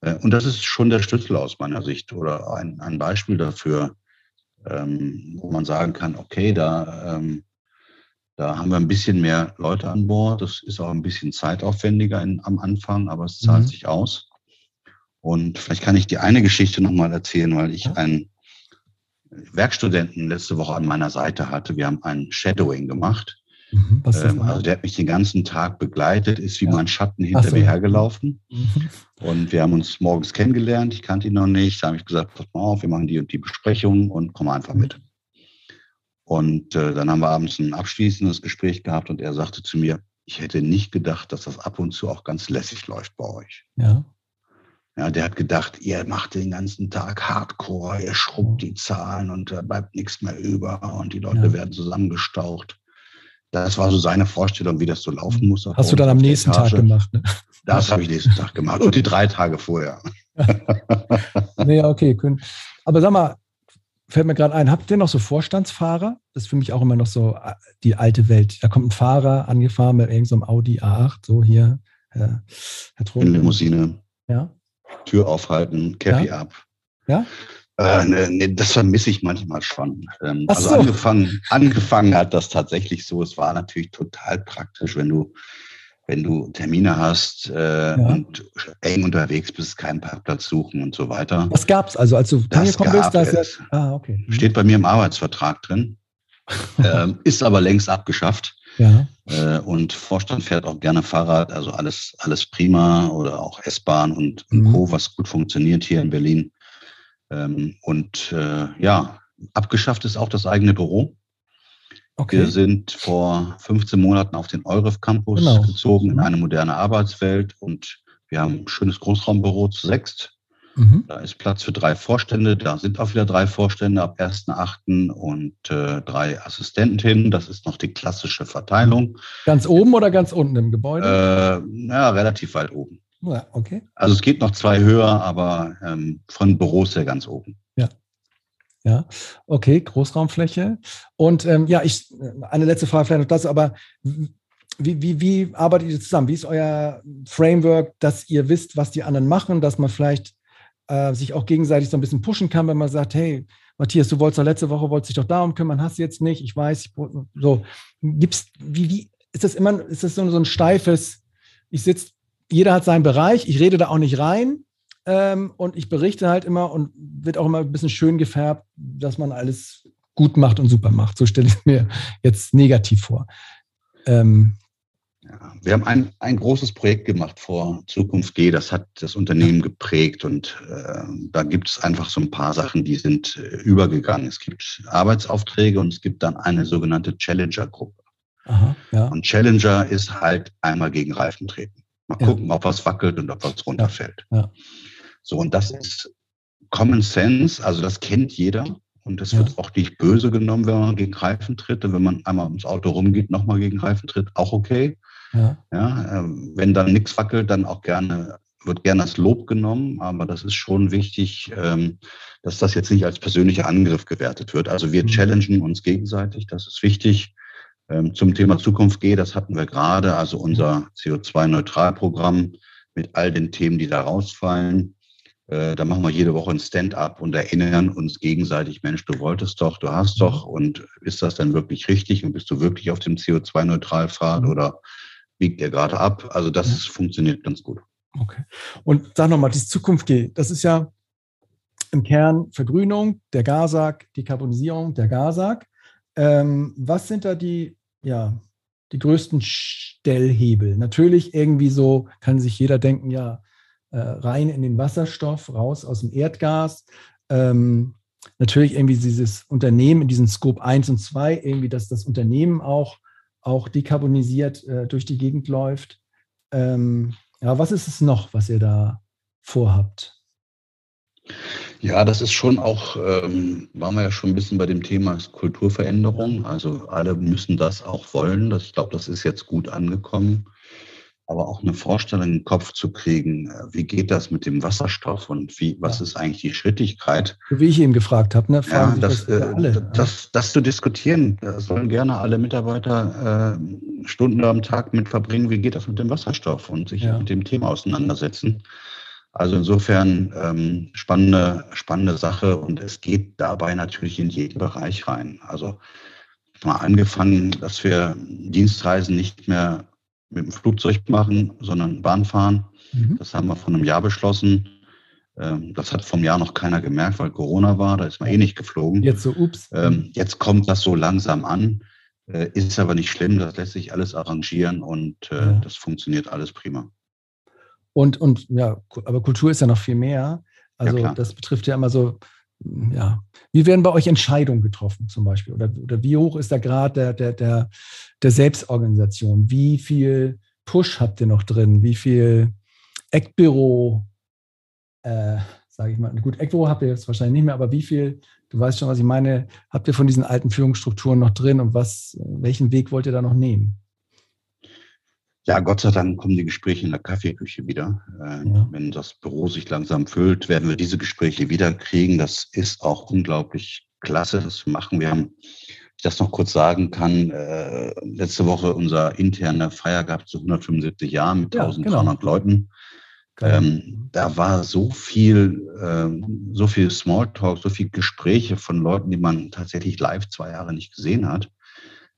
Äh, und das ist schon der Schlüssel aus meiner Sicht oder ein, ein Beispiel dafür, ähm, wo man sagen kann, okay, da ähm, da haben wir ein bisschen mehr Leute an Bord. Das ist auch ein bisschen zeitaufwendiger in, am Anfang, aber es zahlt mhm. sich aus. Und vielleicht kann ich die eine Geschichte nochmal erzählen, weil ich einen Werkstudenten letzte Woche an meiner Seite hatte. Wir haben ein Shadowing gemacht. Mhm, ähm, also der hat mich den ganzen Tag begleitet, ist wie ja. mein Schatten hinter so. mir hergelaufen. Mhm. Und wir haben uns morgens kennengelernt. Ich kannte ihn noch nicht. Da habe ich gesagt, pass mal auf, wir machen die und die Besprechung und komm einfach mhm. mit. Und äh, dann haben wir abends ein abschließendes Gespräch gehabt und er sagte zu mir, ich hätte nicht gedacht, dass das ab und zu auch ganz lässig läuft bei euch. Ja. Ja, der hat gedacht, ihr macht den ganzen Tag Hardcore, ihr schrubbt die Zahlen und da bleibt nichts mehr über und die Leute ja. werden zusammengestaucht. Das war so seine Vorstellung, wie das so laufen muss. Hast du dann am nächsten Tag gemacht? Ne? Das habe ich nächsten Tag gemacht und die drei Tage vorher. nee, okay. Aber sag mal, fällt mir gerade ein, habt ihr noch so Vorstandsfahrer? Das ist für mich auch immer noch so äh, die alte Welt. Da kommt ein Fahrer angefahren mit irgendeinem so Audi A8, so hier, Herr, Herr Thron. In Limousine. Ja. Tür aufhalten, Cappy ja? ab. Ja? Äh, ne, ne, das vermisse ich manchmal schon. Ähm, also so. angefangen, angefangen hat das tatsächlich so. Es war natürlich total praktisch, wenn du wenn du Termine hast äh, ja. und eng unterwegs bist, keinen Parkplatz suchen und so weiter. Was gab es also, als du angekommen bist? Das es. Ah, okay. Mhm. Steht bei mir im Arbeitsvertrag drin, ähm, ist aber längst abgeschafft. Ja. Äh, und Vorstand fährt auch gerne Fahrrad, also alles, alles prima oder auch S-Bahn und, und mhm. Co., was gut funktioniert hier in Berlin. Ähm, und äh, ja, abgeschafft ist auch das eigene Büro. Okay. Wir sind vor 15 Monaten auf den Euref Campus genau. gezogen in mhm. eine moderne Arbeitswelt und wir haben ein schönes Großraumbüro zu sechst. Mhm. Da ist Platz für drei Vorstände. Da sind auch wieder drei Vorstände ab 1.8. und äh, drei Assistentinnen. Das ist noch die klassische Verteilung. Ganz oben oder ganz unten im Gebäude? Äh, ja, relativ weit oben. Ja, okay. Also es geht noch zwei höher, aber ähm, von Büros her ganz oben. Ja. Ja, okay, Großraumfläche. Und ähm, ja, ich, eine letzte Frage vielleicht noch das, aber wie, wie, wie arbeitet ihr zusammen? Wie ist euer Framework, dass ihr wisst, was die anderen machen, dass man vielleicht äh, sich auch gegenseitig so ein bisschen pushen kann, wenn man sagt, hey, Matthias, du wolltest doch letzte Woche, wolltest dich doch darum kümmern, hast du jetzt nicht, ich weiß, ich, so, gibt's, wie, wie, ist das immer, ist das so, so ein steifes, ich sitze, jeder hat seinen Bereich, ich rede da auch nicht rein, ähm, und ich berichte halt immer und wird auch immer ein bisschen schön gefärbt, dass man alles gut macht und super macht. So stelle ich mir jetzt negativ vor. Ähm, ja, wir haben ein, ein großes Projekt gemacht vor Zukunft G, das hat das Unternehmen geprägt und äh, da gibt es einfach so ein paar Sachen, die sind äh, übergegangen. Es gibt Arbeitsaufträge und es gibt dann eine sogenannte Challenger-Gruppe. Ja. Und Challenger ist halt einmal gegen Reifen treten. Mal ja. gucken, ob was wackelt und ob was runterfällt. Ja. So, und das ist Common Sense, also das kennt jeder. Und das ja. wird auch nicht böse genommen, wenn man gegen Reifen tritt. Und wenn man einmal ums Auto rumgeht, nochmal gegen Reifen tritt, auch okay. Ja. ja ähm, wenn dann nichts wackelt, dann auch gerne wird gerne als Lob genommen, aber das ist schon wichtig, ähm, dass das jetzt nicht als persönlicher Angriff gewertet wird. Also wir mhm. challengen uns gegenseitig, das ist wichtig. Ähm, zum Thema Zukunft G, das hatten wir gerade, also unser CO2-Neutral-Programm mit all den Themen, die da rausfallen. Äh, da machen wir jede Woche ein Stand-up und erinnern uns gegenseitig, Mensch, du wolltest doch, du hast doch und ist das dann wirklich richtig und bist du wirklich auf dem CO2-Neutral-Pfad mhm. oder biegt der gerade ab? Also das ja. funktioniert ganz gut. Okay. Und sag nochmal, die Zukunft G, das ist ja im Kern Vergrünung, der GASAG, Dekarbonisierung, der GASAG. Ähm, was sind da die, ja, die größten Stellhebel? Natürlich irgendwie so, kann sich jeder denken, ja, äh, rein in den Wasserstoff, raus aus dem Erdgas. Ähm, natürlich irgendwie dieses Unternehmen in diesen Scope 1 und 2, irgendwie, dass das Unternehmen auch, auch dekarbonisiert äh, durch die Gegend läuft. Ähm, ja, was ist es noch, was ihr da vorhabt? Ja, das ist schon auch, ähm, waren wir ja schon ein bisschen bei dem Thema Kulturveränderung. Also alle müssen das auch wollen. Das, ich glaube, das ist jetzt gut angekommen. Aber auch eine Vorstellung im Kopf zu kriegen, äh, wie geht das mit dem Wasserstoff und wie, was ist eigentlich die Schrittigkeit? Wie ich eben gefragt habe, ne? Fragen ja, das, das, äh, alle. Das, das, zu diskutieren, da sollen gerne alle Mitarbeiter äh, Stunden am Tag mit verbringen, wie geht das mit dem Wasserstoff und sich ja. mit dem Thema auseinandersetzen. Also insofern ähm, spannende, spannende Sache und es geht dabei natürlich in jeden Bereich rein. Also mal angefangen, dass wir Dienstreisen nicht mehr mit dem Flugzeug machen, sondern Bahn fahren. Mhm. Das haben wir vor einem Jahr beschlossen. Ähm, das hat vom Jahr noch keiner gemerkt, weil Corona war, da ist man eh nicht geflogen. Jetzt so, ups. Ähm, jetzt kommt das so langsam an, äh, ist aber nicht schlimm, das lässt sich alles arrangieren und äh, ja. das funktioniert alles prima. Und, und ja, aber Kultur ist ja noch viel mehr. Also ja, das betrifft ja immer so, ja, wie werden bei euch Entscheidungen getroffen zum Beispiel? Oder, oder wie hoch ist der Grad der, der, der, der Selbstorganisation? Wie viel Push habt ihr noch drin? Wie viel Eckbüro, äh, sage ich mal, gut, Eckbüro habt ihr jetzt wahrscheinlich nicht mehr, aber wie viel, du weißt schon, was ich meine, habt ihr von diesen alten Führungsstrukturen noch drin und was, welchen Weg wollt ihr da noch nehmen? Ja, Gott sei Dank kommen die Gespräche in der Kaffeeküche wieder. Äh, ja. Wenn das Büro sich langsam füllt, werden wir diese Gespräche wieder kriegen. Das ist auch unglaublich klasse, das zu machen. Wir haben, ich das noch kurz sagen kann, äh, letzte Woche unser interne Feier gehabt zu 175 Jahren mit ja, 1300 genau. Leuten. Ähm, da war so viel, äh, so viel Smalltalk, so viel Gespräche von Leuten, die man tatsächlich live zwei Jahre nicht gesehen hat.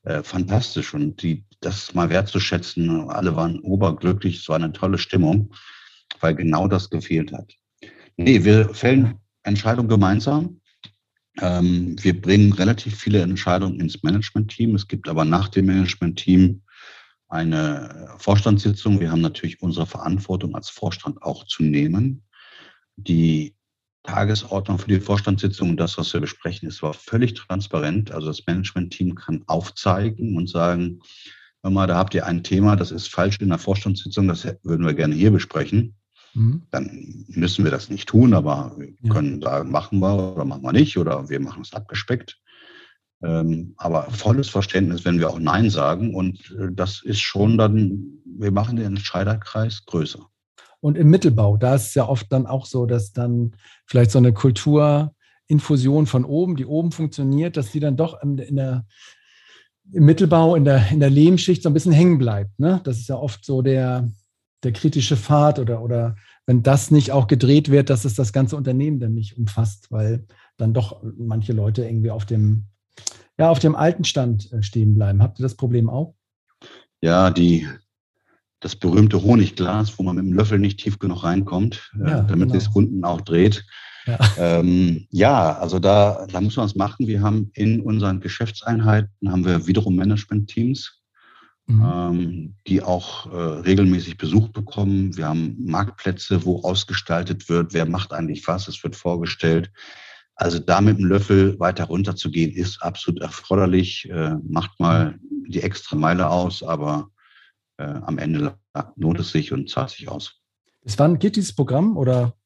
Äh, fantastisch und die, das mal wertzuschätzen, alle waren oberglücklich, es war eine tolle Stimmung, weil genau das gefehlt hat. Nee, wir fällen Entscheidungen gemeinsam. Ähm, wir bringen relativ viele Entscheidungen ins Management-Team. Es gibt aber nach dem Management-Team eine Vorstandssitzung. Wir haben natürlich unsere Verantwortung als Vorstand auch zu nehmen. Die Tagesordnung für die Vorstandssitzung und das, was wir besprechen, ist war völlig transparent. Also das Management-Team kann aufzeigen und sagen, hör mal, da habt ihr ein Thema, das ist falsch in der Vorstandssitzung, das würden wir gerne hier besprechen. Mhm. Dann müssen wir das nicht tun, aber wir ja. können sagen, machen wir oder machen wir nicht oder wir machen es abgespeckt. Ähm, aber volles Verständnis, wenn wir auch Nein sagen. Und äh, das ist schon dann, wir machen den Entscheiderkreis größer. Und im Mittelbau, da ist es ja oft dann auch so, dass dann vielleicht so eine Kulturinfusion von oben, die oben funktioniert, dass die dann doch in der, im Mittelbau, in der, in der Lehmschicht so ein bisschen hängen bleibt. Ne? Das ist ja oft so der, der kritische Pfad oder, oder wenn das nicht auch gedreht wird, dass es das ganze Unternehmen dann nicht umfasst, weil dann doch manche Leute irgendwie auf dem, ja, auf dem alten Stand äh, stehen bleiben. Habt ihr das Problem auch? Ja, die, das berühmte Honigglas, wo man mit dem Löffel nicht tief genug reinkommt, äh, ja, damit genau. es unten auch dreht. Ja. Ähm, ja, also da, da muss man es machen. Wir haben in unseren Geschäftseinheiten haben wir wiederum Management-Teams, mhm. ähm, die auch äh, regelmäßig Besuch bekommen. Wir haben Marktplätze, wo ausgestaltet wird, wer macht eigentlich was, es wird vorgestellt. Also da mit dem Löffel weiter runter zu gehen, ist absolut erforderlich. Äh, macht mal die extra Meile aus, aber äh, am Ende lohnt es sich und zahlt sich aus. Bis wann geht dieses Programm oder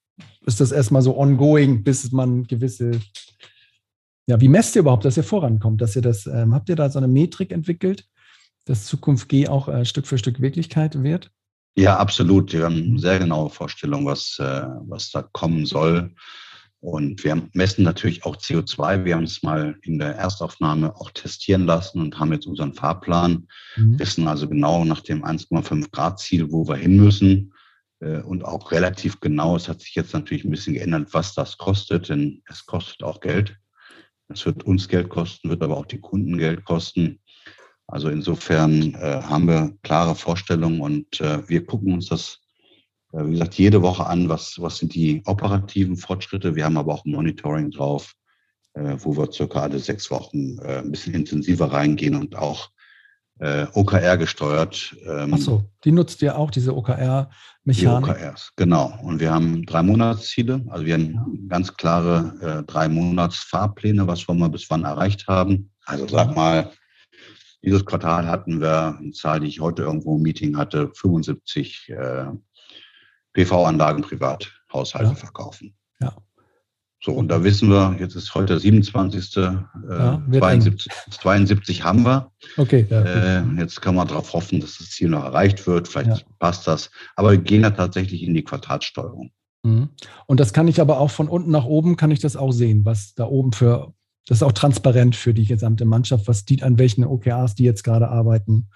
ist das erstmal so ongoing, bis man gewisse, ja, wie messt ihr überhaupt, dass ihr vorankommt, dass ihr das, ähm, habt ihr da so eine Metrik entwickelt, dass Zukunft G auch äh, Stück für Stück Wirklichkeit wird? Ja, absolut. Wir haben sehr genaue Vorstellung, was, äh, was da kommen soll. Und wir messen natürlich auch CO2. Wir haben es mal in der Erstaufnahme auch testieren lassen und haben jetzt unseren Fahrplan, mhm. wissen also genau nach dem 1,5 Grad Ziel, wo wir hin müssen. Äh, und auch relativ genau, es hat sich jetzt natürlich ein bisschen geändert, was das kostet, denn es kostet auch Geld. Es wird uns Geld kosten, wird aber auch die Kunden Geld kosten. Also insofern äh, haben wir klare Vorstellungen und äh, wir gucken uns das, äh, wie gesagt, jede Woche an, was, was sind die operativen Fortschritte. Wir haben aber auch ein Monitoring drauf, äh, wo wir circa alle sechs Wochen äh, ein bisschen intensiver reingehen und auch äh, OKR gesteuert. Ähm, Ach so, die nutzt ihr auch, diese OKR-Mechanik? Die OKRs, genau. Und wir haben drei Monatsziele. Also wir haben ja. ganz klare äh, drei Monatsfahrpläne, was wir mal bis wann erreicht haben. Also sag mal, dieses Quartal hatten wir, eine Zahl, die ich heute irgendwo im Meeting hatte, 75 äh, PV-Anlagen Privathaushalte ja. verkaufen. Ja. So, und da wissen wir, jetzt ist heute der 27. Äh, ja, 72, 72, haben wir. Okay. Ja, äh, jetzt kann man darauf hoffen, dass das Ziel noch erreicht wird. Vielleicht ja. passt das. Aber wir gehen ja tatsächlich in die Quartalssteuerung. Mhm. Und das kann ich aber auch von unten nach oben, kann ich das auch sehen, was da oben für das ist auch transparent für die gesamte Mannschaft, was die, an welchen OKRs die jetzt gerade arbeiten.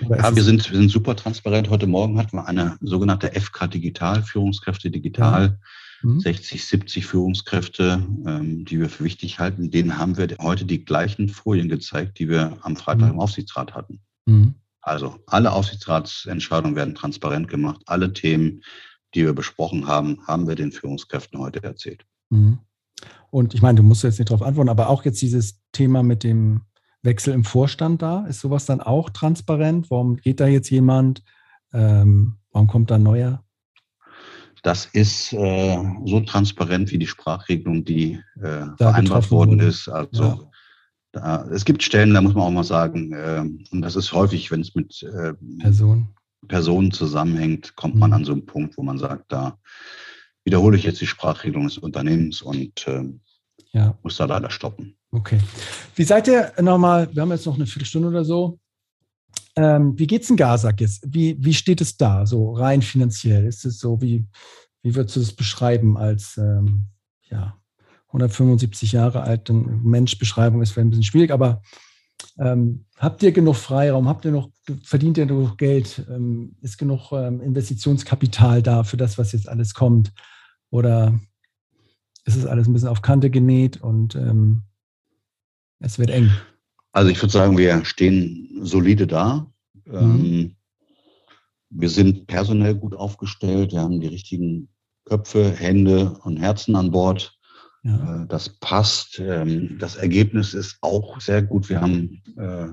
ja, wir sind, wir sind super transparent. Heute Morgen hatten wir eine sogenannte FK Digital, Führungskräfte digital. Mhm. 60, 70 Führungskräfte, ähm, die wir für wichtig halten. Denen haben wir heute die gleichen Folien gezeigt, die wir am Freitag mhm. im Aufsichtsrat hatten. Mhm. Also alle Aufsichtsratsentscheidungen werden transparent gemacht. Alle Themen, die wir besprochen haben, haben wir den Führungskräften heute erzählt. Mhm. Und ich meine, du musst jetzt nicht darauf antworten, aber auch jetzt dieses Thema mit dem Wechsel im Vorstand da, ist sowas dann auch transparent? Warum geht da jetzt jemand? Ähm, warum kommt da ein neuer? Das ist äh, so transparent wie die Sprachregelung, die äh, vereinbart worden wurde. ist. Also ja. da, es gibt Stellen, da muss man auch mal sagen, äh, und das ist häufig, wenn es mit äh, Person. Personen zusammenhängt, kommt man mhm. an so einen Punkt, wo man sagt, da wiederhole ich jetzt die Sprachregelung des Unternehmens und äh, ja. muss da leider stoppen. Okay. Wie seid ihr nochmal, wir haben jetzt noch eine Viertelstunde oder so. Ähm, wie es in Gaza jetzt? Wie, wie steht es da, so rein finanziell? Ist es so, wie, wie würdest du das beschreiben als ähm, ja, 175 Jahre alten Mensch? Beschreibung ist vielleicht ein bisschen schwierig, aber ähm, habt ihr genug Freiraum? Habt ihr noch, verdient ihr genug Geld? Ähm, ist genug ähm, Investitionskapital da für das, was jetzt alles kommt? Oder ist es alles ein bisschen auf Kante genäht und ähm, es wird eng? Also ich würde sagen, wir stehen solide da. Mhm. Ähm, wir sind personell gut aufgestellt. Wir haben die richtigen Köpfe, Hände und Herzen an Bord. Ja. Äh, das passt. Ähm, das Ergebnis ist auch sehr gut. Wir haben äh,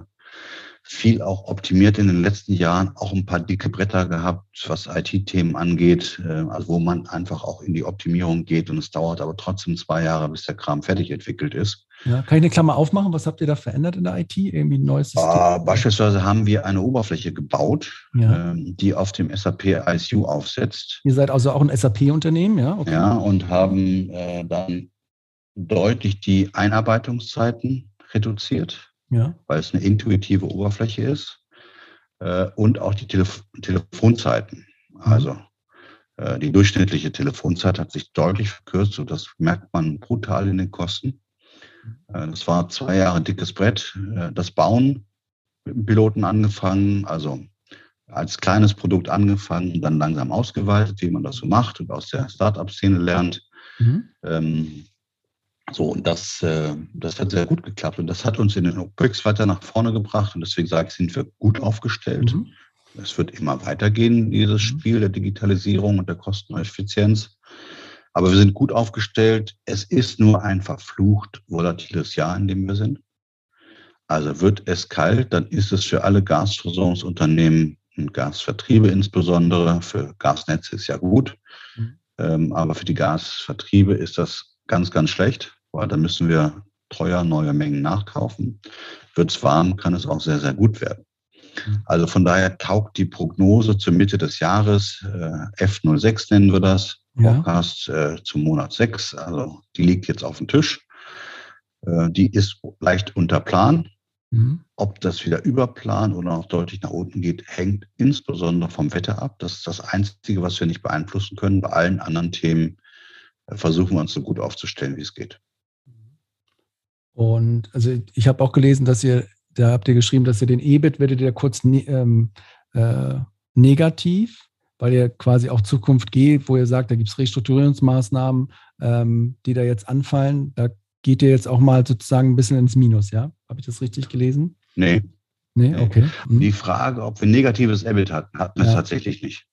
viel auch optimiert in den letzten Jahren, auch ein paar dicke Bretter gehabt, was IT-Themen angeht, äh, also wo man einfach auch in die Optimierung geht und es dauert aber trotzdem zwei Jahre, bis der Kram fertig entwickelt ist. Ja, kann ich eine Klammer aufmachen? Was habt ihr da verändert in der IT? Irgendwie ein neues System? Uh, beispielsweise haben wir eine Oberfläche gebaut, ja. ähm, die auf dem SAP ISU aufsetzt. Ihr seid also auch ein SAP-Unternehmen, ja? Okay. Ja, und haben äh, dann deutlich die Einarbeitungszeiten reduziert, ja. weil es eine intuitive Oberfläche ist äh, und auch die Telef Telefonzeiten. Mhm. Also äh, die durchschnittliche Telefonzeit hat sich deutlich verkürzt und das merkt man brutal in den Kosten. Äh, das war zwei Jahre dickes Brett. Äh, das Bauen mit dem Piloten angefangen, also als kleines Produkt angefangen, dann langsam ausgeweitet, wie man das so macht und aus der Startup-Szene lernt. Mhm. Ähm, so, und das, äh, das hat sehr gut geklappt. Und das hat uns in den OPEX weiter nach vorne gebracht. Und deswegen sage ich, sind wir gut aufgestellt. Mhm. Es wird immer weitergehen, dieses mhm. Spiel der Digitalisierung und der Kosteneffizienz. Aber wir sind gut aufgestellt. Es ist nur ein verflucht volatiles Jahr, in dem wir sind. Also wird es kalt, dann ist es für alle Gasversorgungsunternehmen und Gasvertriebe insbesondere, für Gasnetze ist ja gut, mhm. ähm, aber für die Gasvertriebe ist das ganz, ganz schlecht weil da müssen wir teuer neue Mengen nachkaufen. Wird es warm, kann es auch sehr, sehr gut werden. Mhm. Also von daher taugt die Prognose zur Mitte des Jahres, äh, F06 nennen wir das, ja. Forecast äh, zum Monat 6, also die liegt jetzt auf dem Tisch. Äh, die ist leicht unter Plan. Mhm. Ob das wieder über Plan oder noch deutlich nach unten geht, hängt insbesondere vom Wetter ab. Das ist das Einzige, was wir nicht beeinflussen können. Bei allen anderen Themen versuchen wir uns so gut aufzustellen, wie es geht. Und also ich habe auch gelesen, dass ihr, da habt ihr geschrieben, dass ihr den EBIT werdet ihr kurz ne, ähm, äh, negativ, weil ihr quasi auch Zukunft geht, wo ihr sagt, da gibt es Restrukturierungsmaßnahmen, ähm, die da jetzt anfallen. Da geht ihr jetzt auch mal sozusagen ein bisschen ins Minus, ja? Habe ich das richtig gelesen? Nee. Nee, okay. Mhm. Die Frage, ob wir negatives EBIT hatten, hatten wir ja. tatsächlich nicht.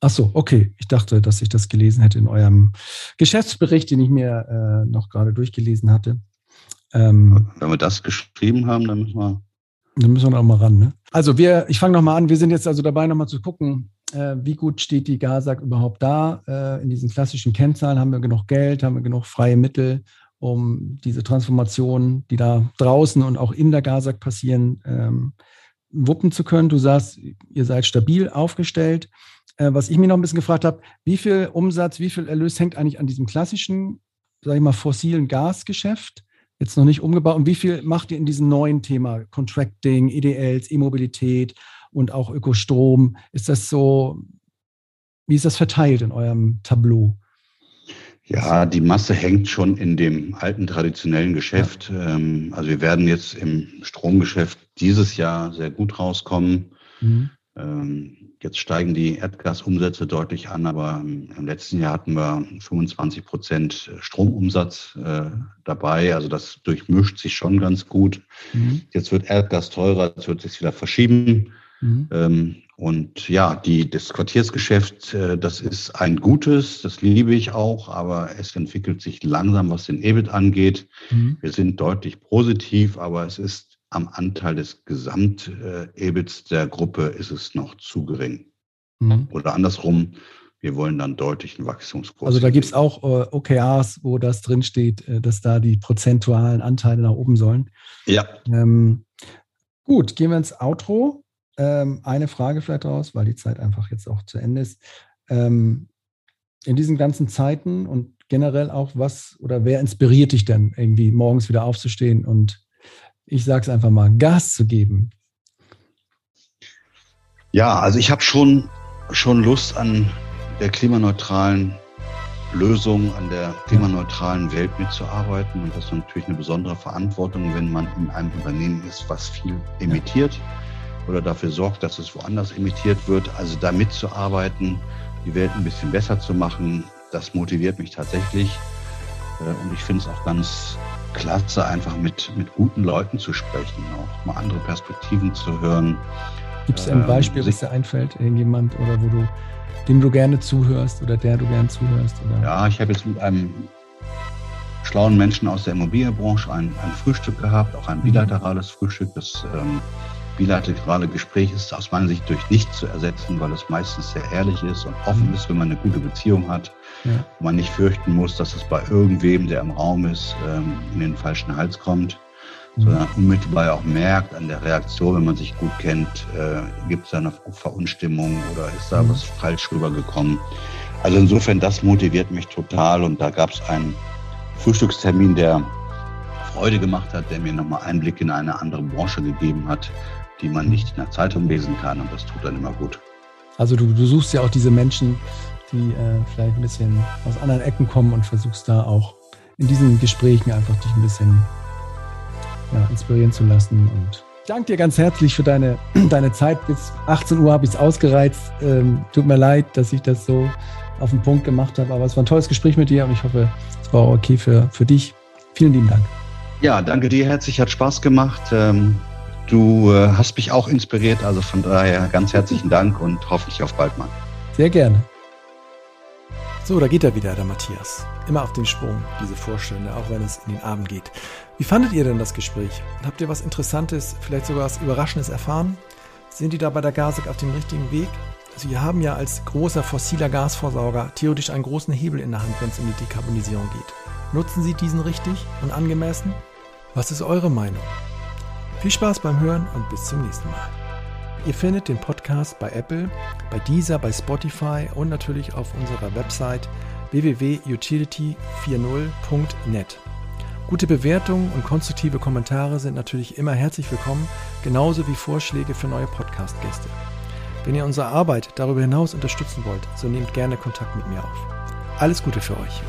Ach so, okay. Ich dachte, dass ich das gelesen hätte in eurem Geschäftsbericht, den ich mir äh, noch gerade durchgelesen hatte. Ähm, Wenn wir das geschrieben haben, dann müssen wir. Dann müssen wir noch mal ran. Ne? Also wir, ich fange noch mal an. Wir sind jetzt also dabei, noch mal zu gucken, äh, wie gut steht die GASAG überhaupt da. Äh, in diesen klassischen Kennzahlen haben wir genug Geld, haben wir genug freie Mittel, um diese Transformation, die da draußen und auch in der GASAG passieren, ähm, wuppen zu können. Du sagst, ihr seid stabil aufgestellt. Äh, was ich mir noch ein bisschen gefragt habe, wie viel Umsatz, wie viel Erlös hängt eigentlich an diesem klassischen, sage ich mal, fossilen Gasgeschäft? Jetzt noch nicht umgebaut. Und wie viel macht ihr in diesem neuen Thema Contracting, EDLs, E-Mobilität und auch Ökostrom? Ist das so, wie ist das verteilt in eurem Tableau? Ja, die Masse hängt schon in dem alten traditionellen Geschäft. Ja. Ähm, also wir werden jetzt im Stromgeschäft dieses Jahr sehr gut rauskommen. Mhm. Ähm, jetzt steigen die Erdgasumsätze deutlich an, aber im letzten Jahr hatten wir 25 Prozent Stromumsatz äh, dabei. Also das durchmischt sich schon ganz gut. Mhm. Jetzt wird Erdgas teurer, jetzt wird sich wieder verschieben. Mhm. Ähm, und ja, die, das Quartiersgeschäft, äh, das ist ein gutes, das liebe ich auch, aber es entwickelt sich langsam, was den EBIT angeht. Mhm. Wir sind deutlich positiv, aber es ist am Anteil des Gesamt-EBITs der Gruppe ist es noch zu gering. Mhm. Oder andersrum, wir wollen dann deutlich einen Wachstumskurs. Also da gibt es auch äh, OKRs, wo das drinsteht, äh, dass da die prozentualen Anteile nach oben sollen. Ja. Ähm, gut, gehen wir ins Outro. Ähm, eine Frage vielleicht raus, weil die Zeit einfach jetzt auch zu Ende ist. Ähm, in diesen ganzen Zeiten und generell auch was oder wer inspiriert dich denn irgendwie morgens wieder aufzustehen und ich sage es einfach mal, Gas zu geben? Ja, also ich habe schon, schon Lust an der klimaneutralen Lösung, an der klimaneutralen Welt mitzuarbeiten. Und das ist natürlich eine besondere Verantwortung, wenn man in einem Unternehmen ist, was viel emittiert. Oder dafür sorgt, dass es woanders emittiert wird. Also da mitzuarbeiten, die Welt ein bisschen besser zu machen, das motiviert mich tatsächlich. Äh, und ich finde es auch ganz klasse, einfach mit, mit guten Leuten zu sprechen, auch mal andere Perspektiven zu hören. Gibt es ein ähm, Beispiel, ähm, was dir einfällt, irgendjemand oder wo du, dem du gerne zuhörst oder der du gerne zuhörst? Oder? Ja, ich habe jetzt mit einem schlauen Menschen aus der Immobilienbranche ein, ein Frühstück gehabt, auch ein mhm. bilaterales Frühstück, das ähm, bilaterale Gespräch ist aus meiner Sicht durch nichts zu ersetzen, weil es meistens sehr ehrlich ist und offen mhm. ist, wenn man eine gute Beziehung hat. Ja. Man nicht fürchten muss, dass es bei irgendwem, der im Raum ist, ähm, in den falschen Hals kommt, mhm. sondern unmittelbar auch merkt an der Reaktion, wenn man sich gut kennt, äh, gibt es da eine Verunstimmung oder ist da mhm. was falsch rübergekommen. Also insofern, das motiviert mich total und da gab es einen Frühstückstermin, der Freude gemacht hat, der mir nochmal Einblick in eine andere Branche gegeben hat, die man nicht in der Zeitung lesen kann und das tut dann immer gut. Also du, du suchst ja auch diese Menschen, die äh, vielleicht ein bisschen aus anderen Ecken kommen und versuchst da auch in diesen Gesprächen einfach dich ein bisschen ja, inspirieren zu lassen. Und ich danke dir ganz herzlich für deine, deine Zeit. Bis 18 Uhr habe ich es ausgereizt. Ähm, tut mir leid, dass ich das so auf den Punkt gemacht habe, aber es war ein tolles Gespräch mit dir und ich hoffe, es war auch okay für, für dich. Vielen lieben Dank. Ja, danke dir herzlich, hat Spaß gemacht. Ähm Du äh, hast mich auch inspiriert, also von daher ganz herzlichen Dank und hoffentlich auf bald mal. Sehr gerne. So, da geht er wieder, der Matthias. Immer auf den Sprung, diese Vorstellung, auch wenn es in den Abend geht. Wie fandet ihr denn das Gespräch? Habt ihr was Interessantes, vielleicht sogar was Überraschendes erfahren? Sind die da bei der Gasek auf dem richtigen Weg? Sie haben ja als großer fossiler Gasversorger theoretisch einen großen Hebel in der Hand, wenn es um die Dekarbonisierung geht. Nutzen Sie diesen richtig und angemessen? Was ist eure Meinung? Viel Spaß beim Hören und bis zum nächsten Mal. Ihr findet den Podcast bei Apple, bei Deezer, bei Spotify und natürlich auf unserer Website www.utility40.net. Gute Bewertungen und konstruktive Kommentare sind natürlich immer herzlich willkommen, genauso wie Vorschläge für neue Podcast-Gäste. Wenn ihr unsere Arbeit darüber hinaus unterstützen wollt, so nehmt gerne Kontakt mit mir auf. Alles Gute für euch.